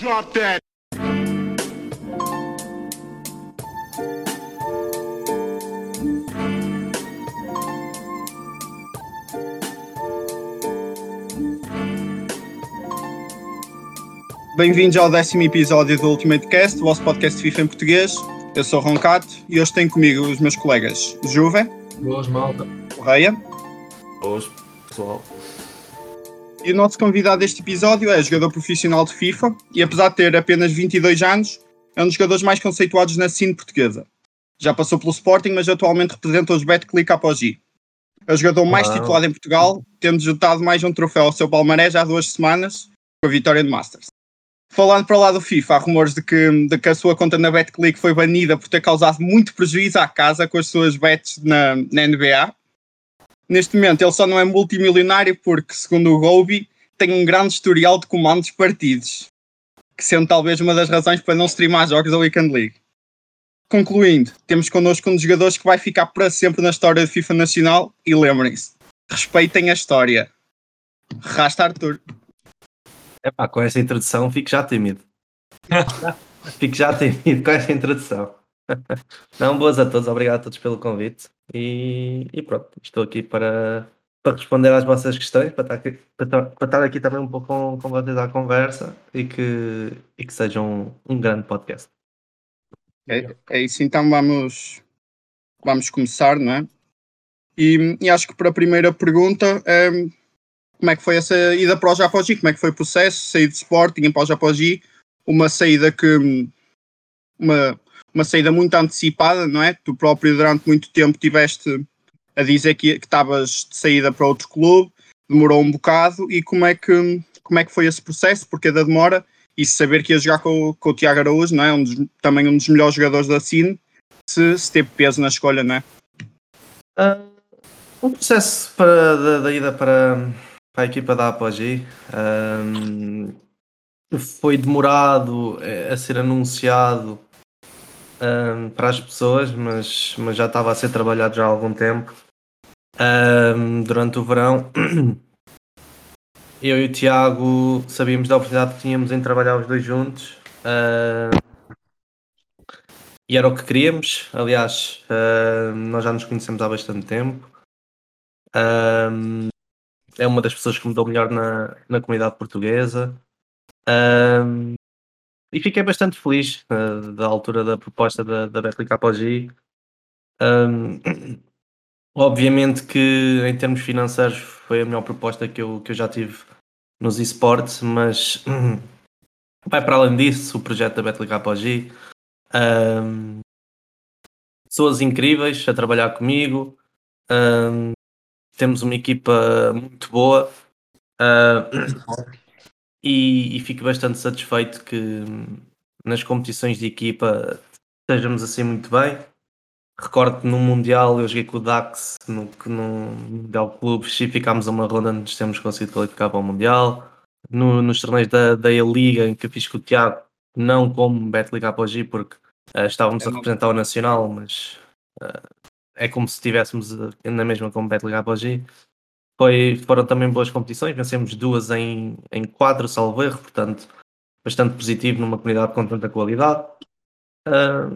Drop that. Bem-vindos ao décimo episódio do Ultimate Cast, o vosso podcast de FIFA em português. Eu sou o Roncato e hoje tenho comigo os meus colegas Juve, Boas, malta. Correia Hoje, pessoal. E o nosso convidado deste episódio é jogador profissional de FIFA e apesar de ter apenas 22 anos, é um dos jogadores mais conceituados na cena portuguesa. Já passou pelo Sporting, mas atualmente representa os Betclic Apogee. É o jogador mais titulado em Portugal, tendo juntado mais um troféu ao seu palmarés há duas semanas, com a vitória do Masters. Falando para lá do FIFA, há rumores de que, de que a sua conta na BetClick foi banida por ter causado muito prejuízo à casa com as suas bets na, na NBA. Neste momento, ele só não é multimilionário porque, segundo o Gobi, tem um grande historial de comandos partidos, que sendo talvez uma das razões para não streamar jogos da Weekend League. Concluindo, temos connosco um dos jogadores que vai ficar para sempre na história do FIFA Nacional e lembrem-se, respeitem a história. Rasta Arthur. Epá, com essa introdução fico já tímido. fico já tímido com essa introdução. Não, boas a todos, obrigado a todos pelo convite. E, e pronto, estou aqui para, para responder às vossas questões, para estar aqui, para para estar aqui também um pouco com, com vocês à conversa e que, e que seja um, um grande podcast. É, é isso, então vamos, vamos começar, não é? E, e acho que para a primeira pergunta, é, como é que foi essa ida para o Japogi? Como é que foi o processo? Sair de Sporting para o Japogi? Uma saída que. Uma, uma saída muito antecipada, não é? Tu próprio durante muito tempo tiveste a dizer que estavas de saída para outro clube, demorou um bocado. E como é que, como é que foi esse processo? Porque da demora? e saber que ia jogar com, com o Tiago Araújo, não é? Um dos- também um dos melhores jogadores da Cine, se, se teve peso na escolha, não é? Ah, o processo para, da, da ida para, para a equipa da Apogee ahm, foi demorado eh, a ser anunciado ahm, para as pessoas, mas, mas já estava a ser trabalhado já há algum tempo. Ahm, durante o verão, eu e o Tiago sabíamos da oportunidade que tínhamos em trabalhar os dois juntos. ahm, e era o que queríamos. Aliás, ah, nós já nos conhecemos há bastante tempo. É uma das pessoas que me dou melhor na, na comunidade portuguesa. E fiquei bastante feliz ah, da altura da proposta da, da Betclic Apogee. Ahm, obviamente que em termos financeiros foi a melhor proposta que eu, que eu já tive nos esportes, mas vai para além disso o projeto da Betclic Apogee. Ahm, pessoas incríveis a trabalhar comigo. Temos uma equipa muito boa. Ah, e, e fico bastante satisfeito que hum, nas competições de equipa estejamos assim muito bem. Recordo que no Mundial eu joguei com o Dax no, no Mundial Clubes e ficámos a uma ronda onde temos conseguido qualificar para o Mundial. No- nos torneios da, da E-Liga em que eu fiz com o Tiago, não como Betliga Apogee, porque ah, estávamos a representar o Nacional, mas ah, é como se estivéssemos ah, na mesma como Betliga Apogee. Foi, foram também boas competições, vencemos duas em, em quatro, salvo erro, portanto, bastante positivo numa comunidade com tanta qualidade. Ah,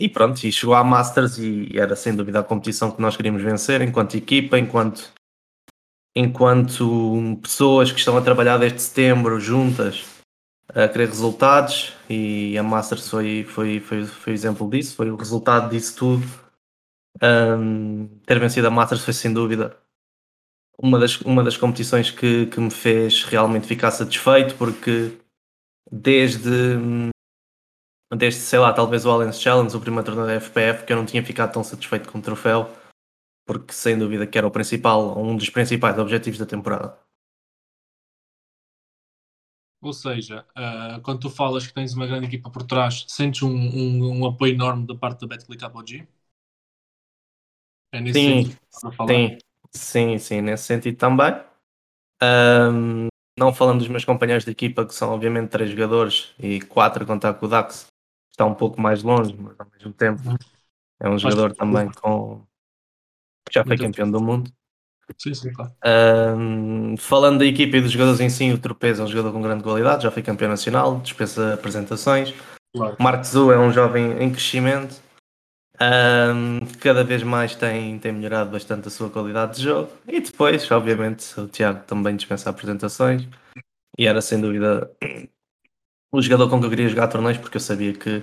e pronto, e chegou à Masters e era sem dúvida a competição que nós queríamos vencer enquanto equipa, enquanto, enquanto pessoas que estão a trabalhar desde setembro juntas a querer resultados e a Masters foi, foi, foi, foi exemplo disso, foi o resultado disso tudo. Ahm, ter vencido a Masters foi sem dúvida uma das, uma das competições que, que me fez realmente ficar satisfeito porque desde desde, sei lá, talvez o Allianz Challenge, o primeiro torneio da FPF, que eu não tinha ficado tão satisfeito com o troféu, porque sem dúvida que era o principal, um dos principais objetivos da temporada. Ou seja, ah, quando tu falas que tens uma grande equipa por trás, sentes um, um- um apoio enorme da parte da BetClick Apogee? É nesse Sim, sentido que estás a falar? Sim, sim, sim, nesse sentido também. Ahm, não falando dos meus companheiros de equipa, que são obviamente três jogadores e quatro contar com o Dax, está um pouco mais longe, mas ao mesmo tempo é um jogador também com já foi campeão do mundo. Sim, sim, claro. Um, falando da equipa e dos jogadores em si, o Tropez é um jogador com grande qualidade, já foi campeão nacional, dispensa apresentações. claro. Marco Zu é um jovem em crescimento, um, cada vez mais tem, tem melhorado bastante a sua qualidade de jogo. E depois, obviamente, o Tiago também dispensa apresentações e era sem dúvida o jogador com que eu queria jogar torneios, porque eu sabia que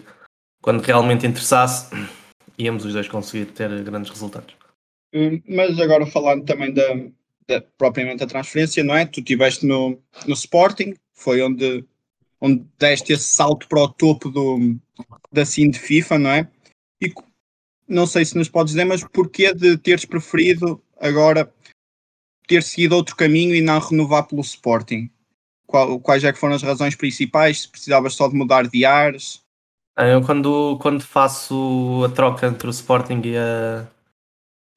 quando realmente interessasse, íamos os dois conseguir ter grandes resultados. Hum, Mas agora falando também da, da- propriamente da transferência, não é? Tu estiveste no, no Sporting, foi onde, onde deste esse salto para o topo do, da scene de FIFA, não é? E não sei se nos podes dizer, mas porquê de teres preferido agora ter seguido outro caminho e não renovar pelo Sporting? Qual- quais é que foram as razões principais? Se precisavas só de mudar de ares? Ah, Eu quando, quando faço a troca entre o Sporting e a,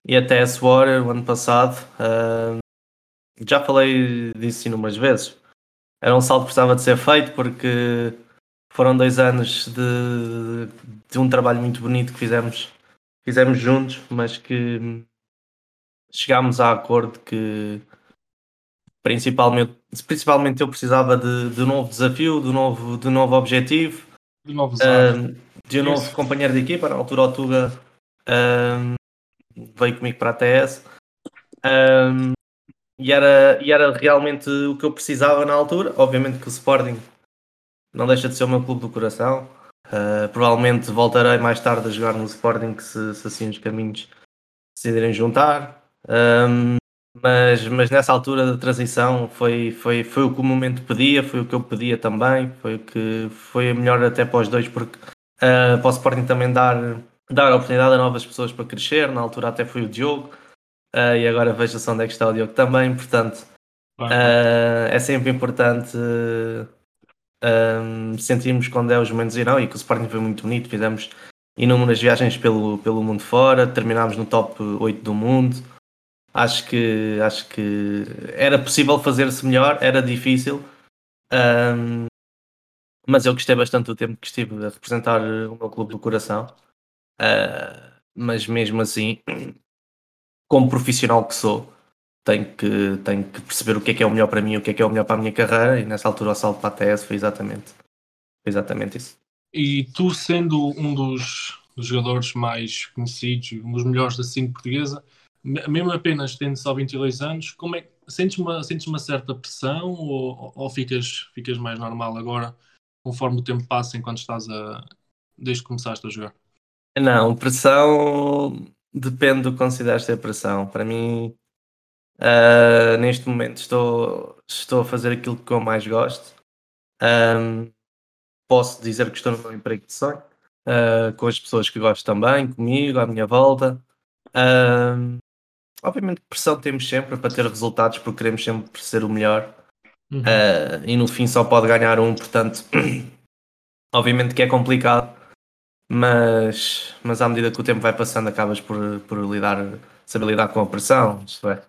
e a TS Warrior o ano passado, ah, já falei disso inúmeras vezes. Era um salto que precisava de ser feito porque foram dois anos de, de um trabalho muito bonito que fizemos, fizemos juntos, mas que chegámos a acordo que principalmente, principalmente eu precisava de, de um novo desafio, de um novo, de um novo objetivo De novos um, de um novo Isso. companheiro de equipa, na altura o Tuga um, veio comigo para a TS um, e, era, e era realmente o que eu precisava na altura. Obviamente que o Sporting não deixa de ser o meu clube do coração. Uh, provavelmente voltarei mais tarde a jogar no Sporting se, se assim os caminhos decidirem juntar. Um, mas, mas nessa altura da transição foi, foi, foi o que o momento pedia, foi o que eu pedia também, foi o que foi melhor até para os dois, porque uh, para o Sporting também dar, dar a oportunidade a novas pessoas para crescer. Na altura até foi o Diogo, uh, e agora veja-se onde é que está o Diogo também. Portanto, uh, é sempre importante uh, um, sentirmos quando é os momentos não, e que o Sporting foi muito bonito. Fizemos inúmeras viagens pelo, pelo mundo fora, terminámos no top 8 do mundo. Acho que, acho que era possível fazer-se melhor, era difícil, um, mas eu gostei bastante do tempo que estive a representar o meu clube do coração. Uh, mas mesmo assim, como profissional que sou, tenho que, tenho que perceber o que é que é o melhor para mim, o que é que é o melhor para a minha carreira, e nessa altura o salto para a TS foi exatamente, foi exatamente isso. E tu, sendo um dos, dos jogadores mais conhecidos, um dos melhores da cena portuguesa, me- mesmo apenas tendo só 22 anos, como é sentes uma, sentes uma certa pressão ou, ou ficas, ficas mais normal agora, conforme o tempo passa enquanto estás a. desde que começaste a jogar? Não, pressão depende do que consideras ser pressão. Para mim, ah, neste momento estou, estou a fazer aquilo que eu mais gosto. Ahm, posso dizer que estou no meu emprego de sonho, ah, com as pessoas que gosto também, comigo, à minha volta. Ahm, obviamente pressão temos sempre para ter resultados, porque queremos sempre ser o melhor. Uhum. Uh, e no fim só pode ganhar um, portanto, obviamente que é complicado, mas, mas à medida que o tempo vai passando, acabas por, por lidar, saber lidar com a pressão. Isto é,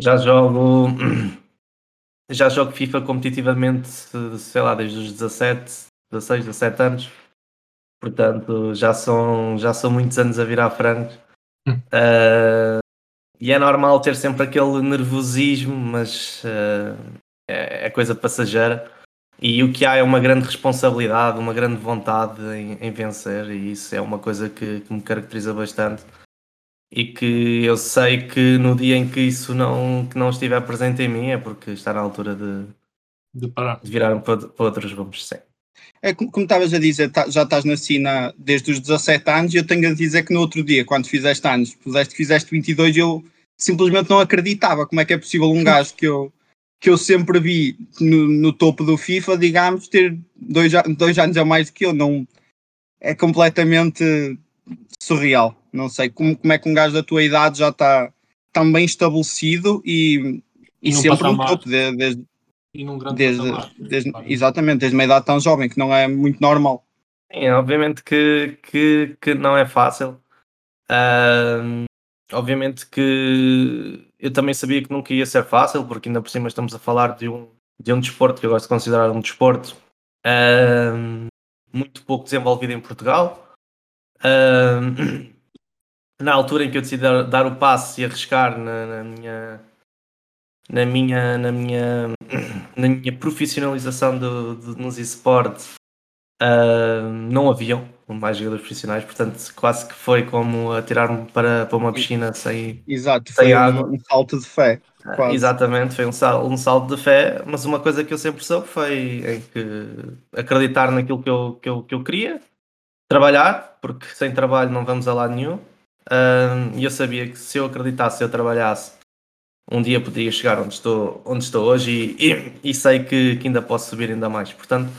já jogo, já jogo FIFA competitivamente, sei lá, desde os 17, 16, 17 anos, portanto, já são, já são muitos anos a virar frangos. Uh, e é normal ter sempre aquele nervosismo, mas uh, é, é coisa passageira. E o que há é uma grande responsabilidade, uma grande vontade em, em vencer, e isso é uma coisa que, que me caracteriza bastante. E que eu sei que no dia em que isso não, que não estiver presente em mim é porque está na altura de, De parar. de virar para, para outros rumos, sim. É como como estavas a dizer, tá- já estás na Sina desde os 17 anos e eu tenho a dizer que no outro dia, quando fizeste anos, puseste fizeste 22, eu simplesmente não acreditava como é que é possível um gajo que eu, que eu sempre vi no, no topo do FIFA, digamos, ter dois, dois anos a mais do que eu. Não, é completamente surreal. Não sei como, como é que um gajo da tua idade já está tão bem estabelecido e, e E sempre no topo, de- desde, E num grande desde, patamar. desde- Claro. exatamente, desde uma idade tão jovem, que não é muito normal. Sim, obviamente que, que, que não é fácil. Ahm, obviamente que eu também sabia que nunca ia ser fácil, porque ainda por cima estamos a falar de um, de um desporto que eu gosto de considerar um desporto ahm, muito pouco desenvolvido em Portugal. Ahm, na altura em que eu decidi dar, dar o passo e arriscar na, na, minha na minha na minha na minha profissionalização do, do, nos esportes uh, não haviam mais jogadores profissionais, portanto quase que foi como atirar-me para, para uma piscina sem, Exato, sem foi água. Um, um salto de fé. Quase. Exatamente, foi um, sal, um salto de fé, mas uma coisa que eu sempre soube foi em que acreditar naquilo que eu, que eu, que eu queria, trabalhar, porque sem trabalho não vamos a lado nenhum. E eu sabia que se eu acreditasse, se eu trabalhasse, um dia poderia chegar onde estou, onde estou hoje e, e, e sei que, que, ainda posso subir ainda mais. Portanto,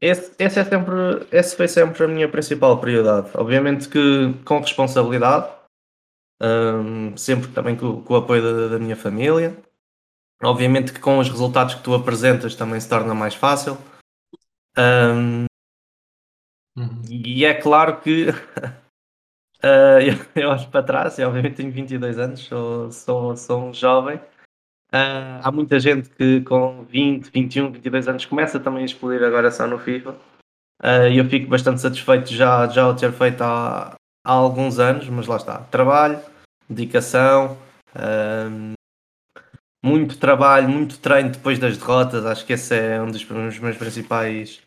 esse, esse, é sempre, esse foi sempre a minha principal prioridade. Obviamente que com responsabilidade, um, sempre também com, com o apoio da, da, minha família. Obviamente que com os resultados que tu apresentas também se torna mais fácil. Um, uhum. E é claro que uh, eu, eu olho para trás, e obviamente tenho 22 anos, sou, sou, sou um jovem. Uh, há muita gente que com 20, 21, 22 anos começa também a explodir agora só no FIFA. Uh, e eu fico bastante satisfeito já, já o ter feito há, há alguns anos, mas lá está. Trabalho, dedicação, muito trabalho, muito treino depois das derrotas. Acho que esse é um dos, meus principais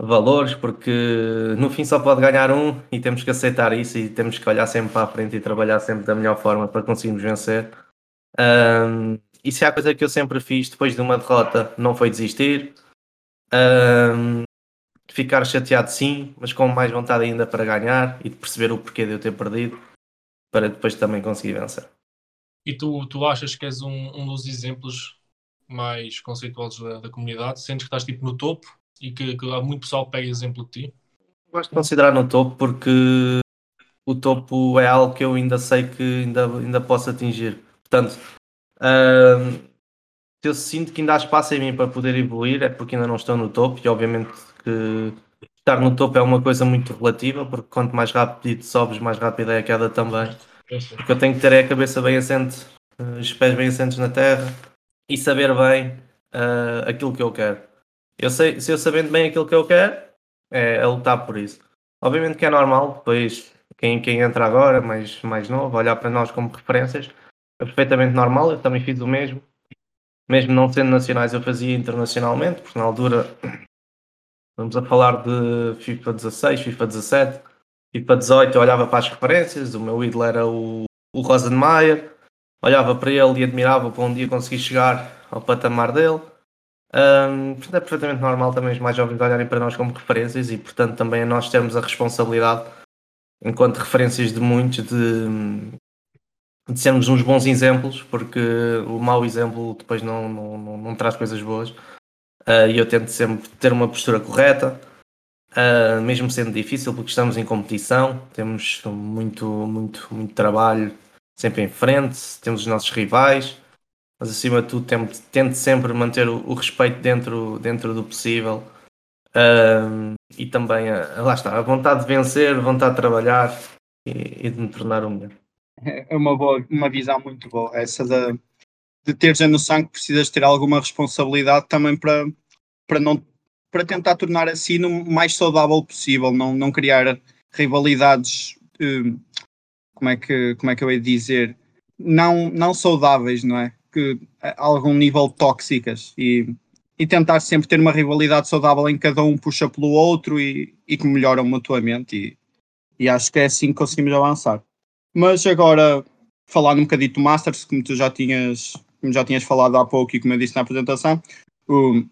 valores, porque no fim só pode ganhar um e temos que aceitar isso e temos que olhar sempre para a frente e trabalhar sempre da melhor forma para conseguirmos vencer. Um, e se há coisa que eu sempre fiz depois de uma derrota, não foi desistir. Um, ficar chateado sim, mas com mais vontade ainda para ganhar e de perceber o porquê de eu ter perdido para depois também conseguir vencer. E tu, tu achas que és um, um dos exemplos mais conceituosos da, da, comunidade? Sentes que estás tipo no topo e que, que há muito pessoal que pega exemplo de ti? Gosto de considerar no topo porque o topo é algo que eu ainda sei que ainda, ainda posso atingir. Portanto, uh, eu sinto que ainda há espaço em mim para poder evoluir, é porque ainda não estou no topo e obviamente que estar no topo é uma coisa muito relativa, porque quanto mais rápido sobes, mais rápida é a queda também. Porque eu tenho que ter a cabeça bem assente, eh, os pés bem assentes na terra e saber bem uh, aquilo que eu quero. Eu sei, se eu sabendo bem aquilo que eu quero, é, é lutar por isso. Obviamente que é normal, depois quem, quem entra agora, mais, mais novo, olhar para nós como referências, é perfeitamente normal, eu também fiz o mesmo. Mesmo não sendo nacionais, eu fazia internacionalmente, porque na altura Vamos a falar de FIFA 16, FIFA 17, FIFA 18, eu olhava para as referências, o meu ídolo era o, o Rosenmeier, olhava para ele e admirava para um dia conseguir chegar ao patamar dele. Portanto, é perfeitamente normal também os mais jovens olharem para nós como referências e, portanto, também nós termos a responsabilidade, enquanto referências de muitos, de, de sermos uns bons exemplos, porque o mau exemplo depois não, não, não, não traz coisas boas. Uh, e eu tento sempre ter uma postura correta, uh, mesmo sendo difícil, porque estamos em competição, temos muito, muito, muito trabalho sempre em frente, temos os nossos rivais, mas acima de tudo tento sempre manter o, respeito dentro, dentro do possível. E também, a, lá está, a vontade de vencer, a vontade de trabalhar e, e de me tornar o melhor. É uma, boa, uma visão muito boa, essa da, de ter já no sangue precisas ter alguma responsabilidade também para, para, não, para tentar tornar assim o mais saudável possível, não, não criar rivalidades, hum, como, é que, como é que eu ia dizer, não, não saudáveis, não é? Que a algum nível tóxicas e, e tentar sempre ter uma rivalidade saudável em cada um puxa pelo outro e, e que melhoram mutuamente e, e acho que é assim que conseguimos avançar. Mas agora, falando um bocadinho do Masters, como tu já tinhas como já tinhas falado há pouco e como eu disse na apresentação, o,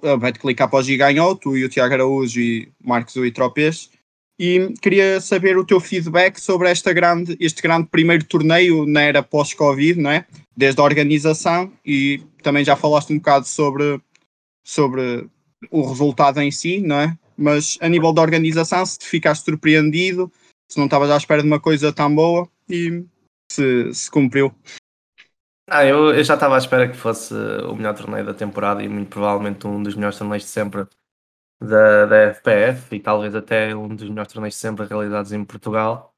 para o G ganhou, tu e o Tiago Araújo e Marcos Tropes. E queria saber o teu feedback sobre esta grande, este grande primeiro torneio na era pós-Covid, não é? Desde a organização e também já falaste um bocado sobre, sobre o resultado em si, não é? Mas a nível da organização, se te ficaste surpreendido, se não estavas à espera de uma coisa tão boa e se, se cumpriu. Ah, eu, eu já estava à espera que fosse o melhor torneio da temporada e muito provavelmente um dos melhores torneios de sempre da, da FPF e talvez até um dos melhores torneios sempre realizados em Portugal.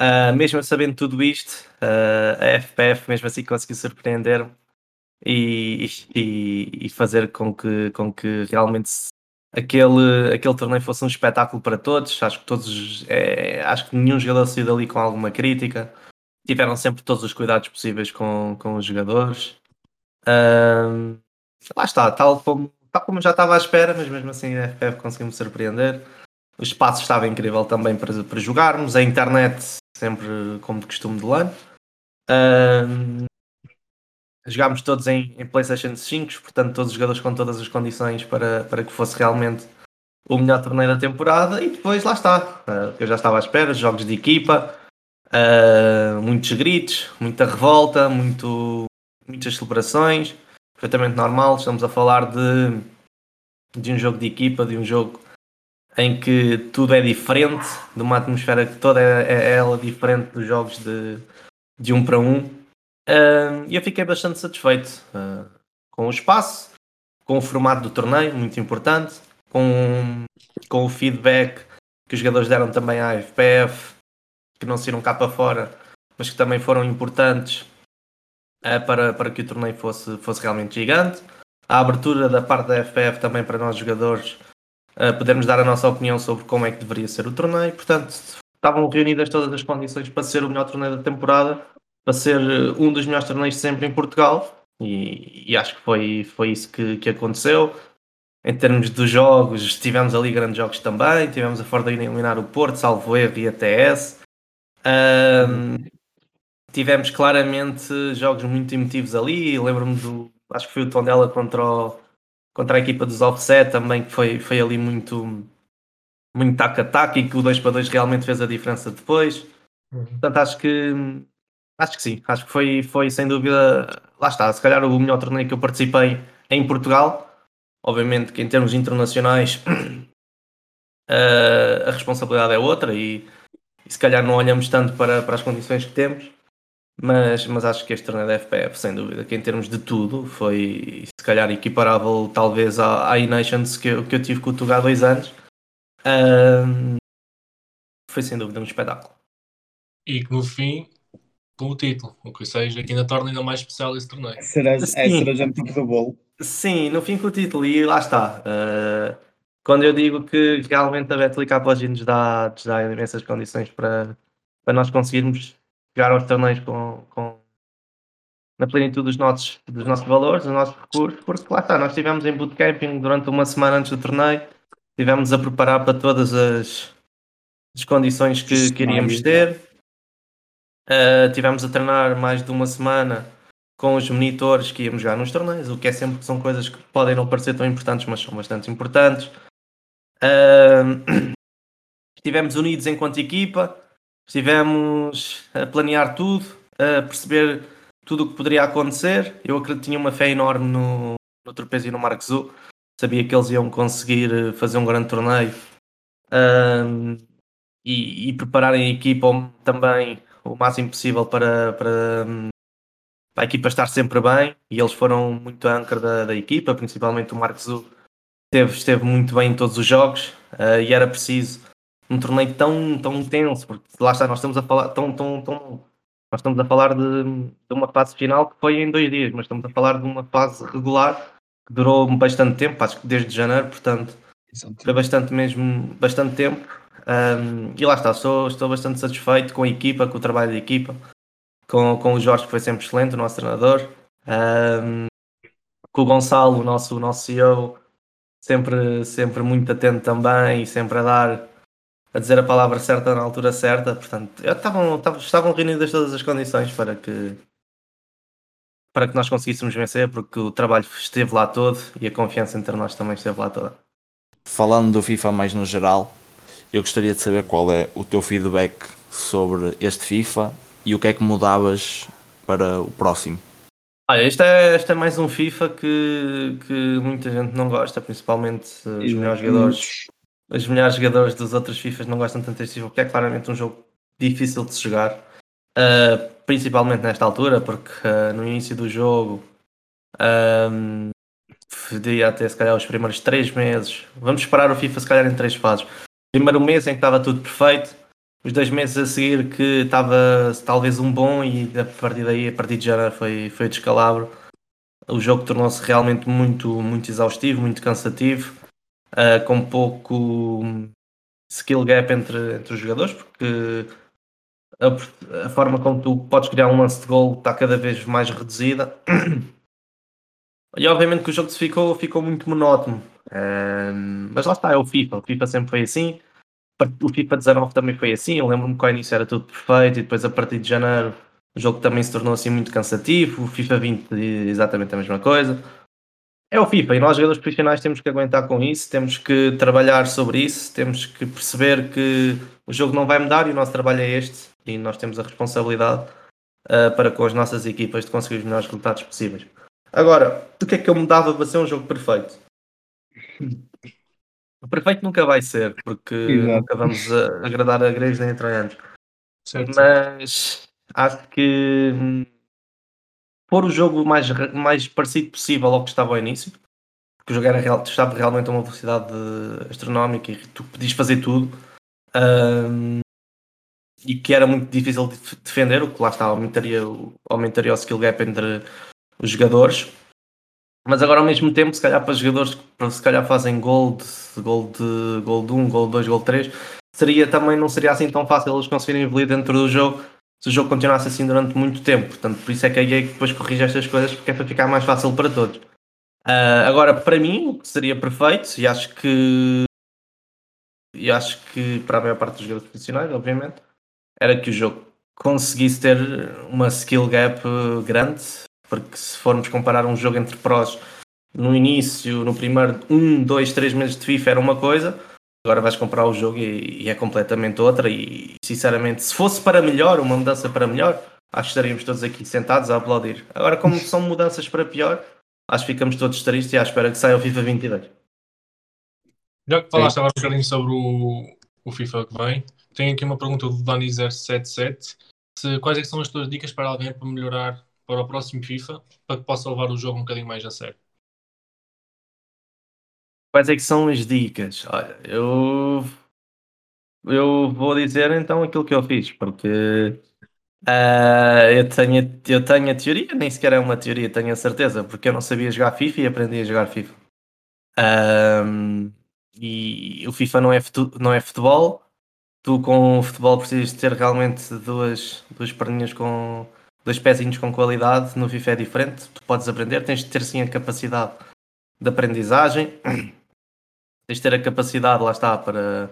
Uh, mesmo sabendo tudo isto, uh, a FPF mesmo assim conseguiu surpreender-me e, e, e, fazer com que, com que realmente aquele, aquele torneio fosse um espetáculo para todos. Acho que todos, é, acho que nenhum jogador saiu dali com alguma crítica. Tiveram sempre todos os cuidados possíveis com, com os jogadores. Um, lá está, tal como, tal como já estava à espera, mas mesmo assim a FPF conseguiu-me surpreender. O espaço estava incrível também para, para jogarmos, a internet sempre como de costume de LAN. Um, jogámos todos em, em, PlayStation 5, portanto, todos os jogadores com todas as condições para, para que fosse realmente o melhor torneio da temporada. E depois lá está, uh, eu já estava à espera: jogos de equipa, uh, muitos gritos, muita revolta, muito, muitas celebrações. Perfeitamente normal. Estamos a falar de, de um jogo de equipa, de um jogo em que tudo é diferente, de uma atmosfera que toda é, é ela diferente dos jogos de, de um para um. Uh, e eu fiquei bastante satisfeito uh, com o espaço, com o formato do torneio, muito importante, com, com o feedback que os jogadores deram também à FPF, que não saíram cá para fora, mas que também foram importantes para, para que o torneio fosse, fosse realmente gigante. A abertura da parte da FPF também para nós jogadores uh, podermos dar a nossa opinião sobre como é que deveria ser o torneio. Portanto, estavam reunidas todas as condições para ser o melhor torneio da temporada, para ser eh, um dos melhores torneios sempre em Portugal. E, e acho que foi, foi isso que, que aconteceu. Em termos dos jogos, tivemos ali grandes jogos também. Tivemos a Ford a eliminar o Porto, Salvo Erro e a TS. Um, tivemos claramente jogos muito emotivos ali. Lembro-me do. Acho que foi o Tondela contra o, contra a equipa dos Offset também, que foi, foi ali muito muito tac-a-tac e que o 2 para 2 realmente fez a diferença depois. Uhum. Portanto, acho que acho que sim, acho que foi, foi sem dúvida, lá está, se calhar o melhor torneio que eu participei em Portugal. Obviamente que em termos internacionais a responsabilidade é outra e, e, se calhar não olhamos tanto para, para as condições que temos, mas, mas acho que este torneio da FPF, sem dúvida, que em termos de tudo, foi se calhar equiparável talvez à, à E-Nations que, eu, que eu tive com o Tuga há dois anos. Um, foi sem dúvida um espetáculo. E que no fim, com o título, o que seja, que ainda torna ainda mais especial esse torneio. Será, é cereja no topo do bolo. Sim, no fim com o título, e lá está. Uh, quando eu digo que realmente a Betlic Apogee nos dá, nos dá imensas condições para, para nós conseguirmos jogar aos torneios com, com na plenitude dos nossos, dos nossos valores, dos nossos recursos, porque lá está, nós estivemos em bootcamping durante uma semana antes do torneio, estivemos a preparar para todas as, as condições que, que iríamos ter. Uh, tivemos a treinar mais de uma semana com os monitores que íamos jogar nos torneios, o que é sempre são coisas que podem não parecer tão importantes, mas são bastante importantes. Uh, estivemos unidos enquanto equipa, Estivemos a planear tudo, a perceber tudo o que poderia acontecer. Eu acredito tinha uma fé enorme no, no Trapézio e no Marquesu. Sabia que eles iam conseguir eh, fazer um grande torneio um, e, e prepararem a equipa também o máximo possível para, para, para, a equipa estar sempre bem. E eles foram muito âncora da, da equipa, principalmente o Marquesu esteve, esteve muito bem em todos os jogos uh, e era preciso um torneio tão, tão intenso, porque lá está, nós estamos a falar tão, tão, tão, nós estamos a falar de, de uma fase final que foi em dois dias, mas estamos a falar de uma fase regular que durou bastante tempo, acho que desde janeiro, portanto foi bastante mesmo, bastante tempo. Um, e lá está, sou, estou bastante satisfeito com a equipa, com o trabalho da equipa, com, com o Jorge que foi sempre excelente, o nosso treinador, um, com o Gonçalo, o nosso, o nosso CEO, sempre, sempre muito atento também e sempre a dar a dizer a palavra certa na altura certa, portanto, estavam, estavam, reunidas todas as condições para que para que nós conseguíssemos vencer, porque o trabalho esteve lá todo e a confiança entre nós também esteve lá toda. Falando do FIFA mais no geral, eu gostaria de saber qual é o teu feedback sobre este FIFA e o que é que mudavas para o próximo. Olha, este é, este é mais um FIFA que, que muita gente não gosta, principalmente os melhores jogadores os melhores jogadores dos outros FIFAs não gostam tanto deste FIFA, porque é claramente um jogo difícil de se jogar, uh, principalmente nesta altura, porque uh, no início do jogo um, podia até se calhar os primeiros 3 meses. Vamos esperar o FIFA se calhar em 3 fases. Primeiro mês em que estava tudo perfeito, os dois meses a seguir que estava talvez um bom e a partir daí, a partir de janeiro foi, foi descalabro. O jogo tornou-se realmente muito, muito exaustivo, muito cansativo uh, com pouco skill gap entre, entre os jogadores, porque a, a, forma como tu podes criar um lance de gol está cada vez mais reduzida. E obviamente que o jogo se ficou, ficou muito monótono. Um, mas lá está, é o FIFA. O FIFA sempre foi assim. O FIFA 19 também foi assim. Eu lembro-me que ao início era tudo perfeito e depois a partir de janeiro o jogo também se tornou assim muito cansativo. O FIFA 20 exatamente a mesma coisa. É o FIFA e nós jogadores profissionais temos que aguentar com isso, temos que trabalhar sobre isso, temos que perceber que o jogo não vai mudar e o nosso trabalho é este e nós temos a responsabilidade uh, para com as nossas equipas de conseguir os melhores resultados possíveis. Agora, o que é que eu mudava para ser um jogo perfeito? O perfeito nunca vai ser, porque Exato. nunca vamos a, agradar a gregos nem a troianos. Mas acho que hum, pôr o jogo mais, mais parecido possível ao que estava ao início, porque o jogo era real, estava realmente a uma velocidade astronómica e tu podias fazer tudo. Um, e que era muito difícil de defender, o que lá está aumentaria, aumentaria o skill gap entre os jogadores. Mas agora ao mesmo tempo, se calhar para os jogadores que se calhar fazem gold, gold, gold 1, gold 2, gold 3, seria também não seria assim tão fácil eles conseguirem evoluir dentro do jogo se o jogo continuasse assim durante muito tempo. Portanto, por isso é que a EA depois corrige estas coisas porque é para ficar mais fácil para todos. Uh, agora, para mim, o que seria perfeito, e acho que e acho que para a maior parte dos jogadores profissionais, obviamente, era que o jogo conseguisse ter uma skill gap grande porque se formos comparar um jogo entre prós no início, no primeiro um, dois, três meses de FIFA era uma coisa, agora vais comprar o jogo e, e, é completamente outra. E sinceramente, se fosse para melhor, uma mudança para melhor, acho que estaríamos todos aqui sentados a aplaudir. Agora, como são mudanças para pior, acho que ficamos todos tristes e à espera que saia o FIFA 22. Já que falaste agora um bocadinho sobre o, o FIFA que vem, tenho aqui uma pergunta do Dani077. Se, quais é são as tuas dicas para alguém para melhorar para o próximo FIFA para que possa levar o jogo um bocadinho mais a sério? Quais é que são as dicas? Olha, eu eu vou dizer então aquilo que eu fiz, porque uh, eu, tenho, eu tenho a teoria, nem sequer é uma teoria, tenho a certeza, porque eu não sabia jogar FIFA e aprendi a jogar FIFA. Um, e o FIFA não é, não é futebol, tu com o futebol precisas ter realmente duas, duas perninhas com dois pezinhos com qualidade, no FIFA é diferente, tu podes aprender, tens de ter sim a capacidade de aprendizagem, tens de ter a capacidade, lá está, para,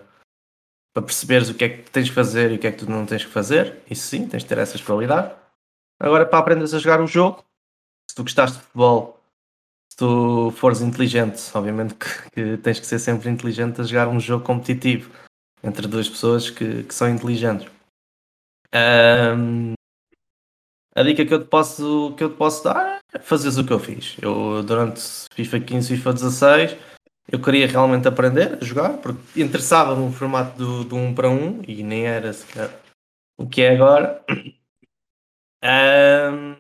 para perceberes o que é que tens que fazer e o que é que tu não tens que fazer, isso sim, tens de ter essas qualidades. Agora, para aprenderes a jogar um jogo, se tu gostaste de futebol, se tu fores inteligente, obviamente que, que tens que ser sempre inteligente a jogar um jogo competitivo entre duas pessoas que, que são inteligentes. Um, a dica que eu te posso, que eu te posso dar é fazeres o que eu fiz. Eu, durante FIFA 15 e FIFA 16, eu queria realmente aprender a jogar, porque interessava-me o formato do, do 1 para 1 e nem era sequer o que é agora. Um,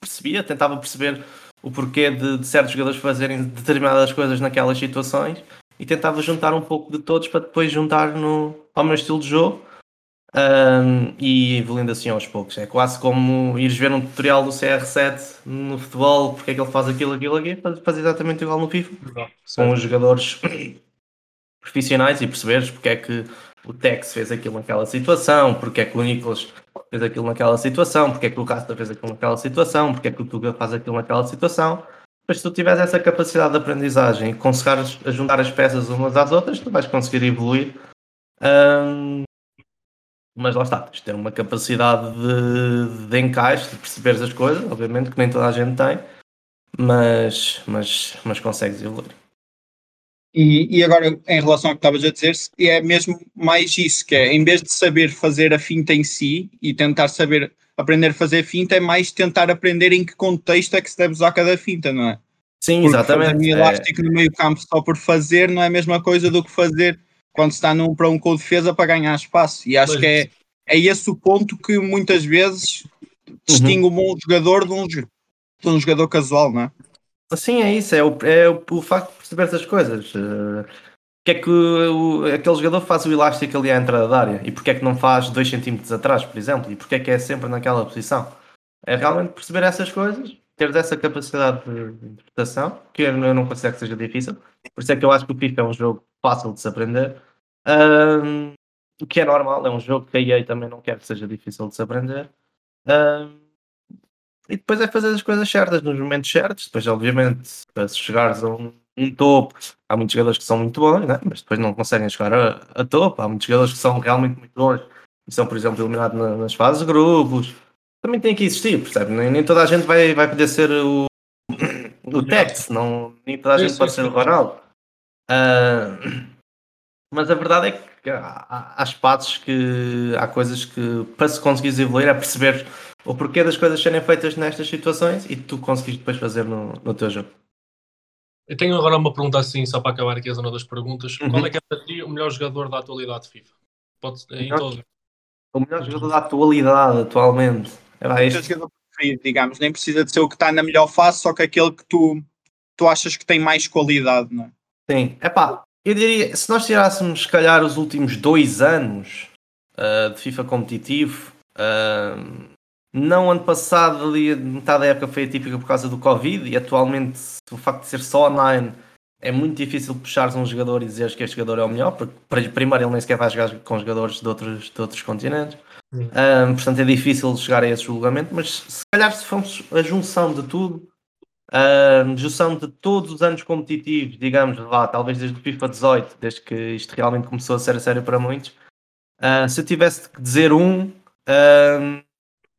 percebia, tentava perceber o porquê de, de, certos jogadores fazerem determinadas coisas naquelas situações e tentava juntar um pouco de todos para depois juntar no, ao meu estilo de jogo um, e evoluindo assim aos poucos. É quase como ires ver um tutorial do CR7 no futebol, porque é que ele faz aquilo, aquilo, aquilo, fazer exatamente igual no FIFA, com os jogadores profissionais e perceberes porque é que o Tex fez aquilo naquela situação, porque é que o Nicolas fez aquilo naquela situação, porque é que o Casta fez aquilo naquela situação, porque é que o Tuga faz aquilo naquela situação. Mas se tu tiveres essa capacidade de aprendizagem e conseguires juntar as peças umas às outras, tu vais conseguir evoluir um, mas lá está, tens de ter uma capacidade de, de encaixe, de perceberes as coisas, obviamente que nem toda a gente tem, mas, mas, mas consegues evoluir. E, e agora, em relação ao que estavas a dizer, é mesmo mais isso, que é, em vez de saber fazer a finta em si e tentar saber aprender a fazer finta, é mais tentar aprender em que contexto é que se deve usar cada finta, não é? Sim, Porque exatamente. Fazer um elástico é... no meio campo só por fazer não é a mesma coisa do que fazer quando está num, para um com defesa para ganhar espaço. E acho que é, é esse o ponto que muitas vezes distingue uhum. um bom jogador de um, de um jogador casual, não é? Sim, é isso, é o, é o, o facto de perceber essas coisas. Uh, que é que o, aquele jogador faz o elástico ali à entrada da área e porque é que não faz 2 cm atrás, por exemplo, e porque é que é sempre naquela posição. É realmente perceber essas coisas teres essa capacidade de interpretação, que eu não considero que seja difícil, por isso é que eu acho que o FIFA é um jogo fácil de se aprender. Um, o que é normal, é um jogo que a EA também não quer que seja difícil de se aprender. Um, e depois é fazer as coisas certas nos momentos certos. Depois, obviamente, se chegares a um, um topo, há muitos jogadores que são muito bons, né? mas depois não conseguem chegar a, a topo. Há muitos jogadores que são realmente muito bons e são, por exemplo, eliminados na, nas fases de grupos. Também tem que existir, percebe? Nem, nem toda a gente vai, vai poder ser o, o Tex, não, nem toda a gente pode ser o Ronaldo. Uh, mas a verdade é que há, há espaços que há coisas que para se conseguir evoluir é perceber o porquê das coisas serem feitas nestas situações e tu conseguires depois fazer no, no teu jogo. Eu tenho agora uma pergunta assim, só para acabar aqui a zona das perguntas. Uhum. Qual é que é para ti o melhor jogador da atualidade de FIFA? Pode, em todo. O melhor jogador da atualidade, atualmente. É lá, este... jogador preferido, digamos, nem precisa de ser o que está na melhor fase, só que aquele que tu, tu achas que tem mais qualidade, não é? Sim, é pá, eu diria, se nós tirássemos, se calhar, os últimos dois anos uh, de FIFA competitivo, uh, não, ano passado, ali, metade da época foi atípica por causa do Covid e atualmente o facto de ser só online é muito difícil puxares um jogador e dizeres que este jogador é o melhor, porque primeiro ele nem sequer vai jogar com jogadores de outros, de outros continentes. Um, portanto é difícil chegar a esse julgamento, mas se calhar se formos a junção de tudo, a junção de todos os anos competitivos, digamos, lá, talvez desde o FIFA 18, desde que isto realmente começou a ser a sério para muitos, uh, se eu tivesse que dizer um,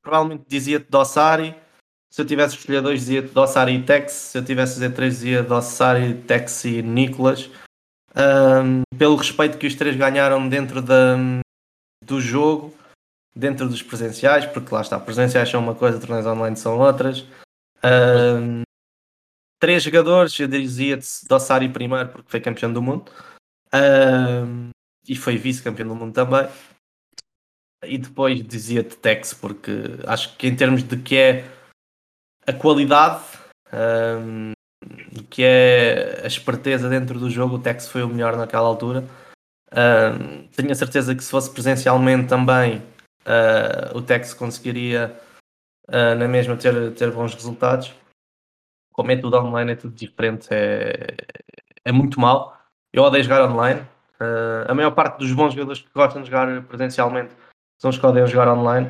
provavelmente dizia-te Dossari. Se eu tivesse escolher dois, dizia-te Dossari e Tex. Se eu tivesse dizer três, dizia Dossari, Tex e Nicolas. Pelo respeito que os três ganharam dentro da, do jogo, dentro dos presenciais, porque lá está, presenciais são uma coisa, torneios online são outras. Três jogadores, eu dizia-te Dossari primeiro, porque foi campeão do mundo. E foi vice-campeão do mundo também e depois dizia-te Tex, porque acho que em termos de que é a qualidade, um, que é a esperteza dentro do jogo, o Tex foi o melhor naquela altura. Um, tenho a certeza que se fosse presencialmente também, uh, o Tex conseguiria uh, na mesma ter, ter bons resultados. Como é tudo online, é tudo diferente, é, é muito mal. Eu odeio jogar online. Uh, a maior parte dos bons jogadores que gostam de jogar presencialmente são os que odeiam jogar online.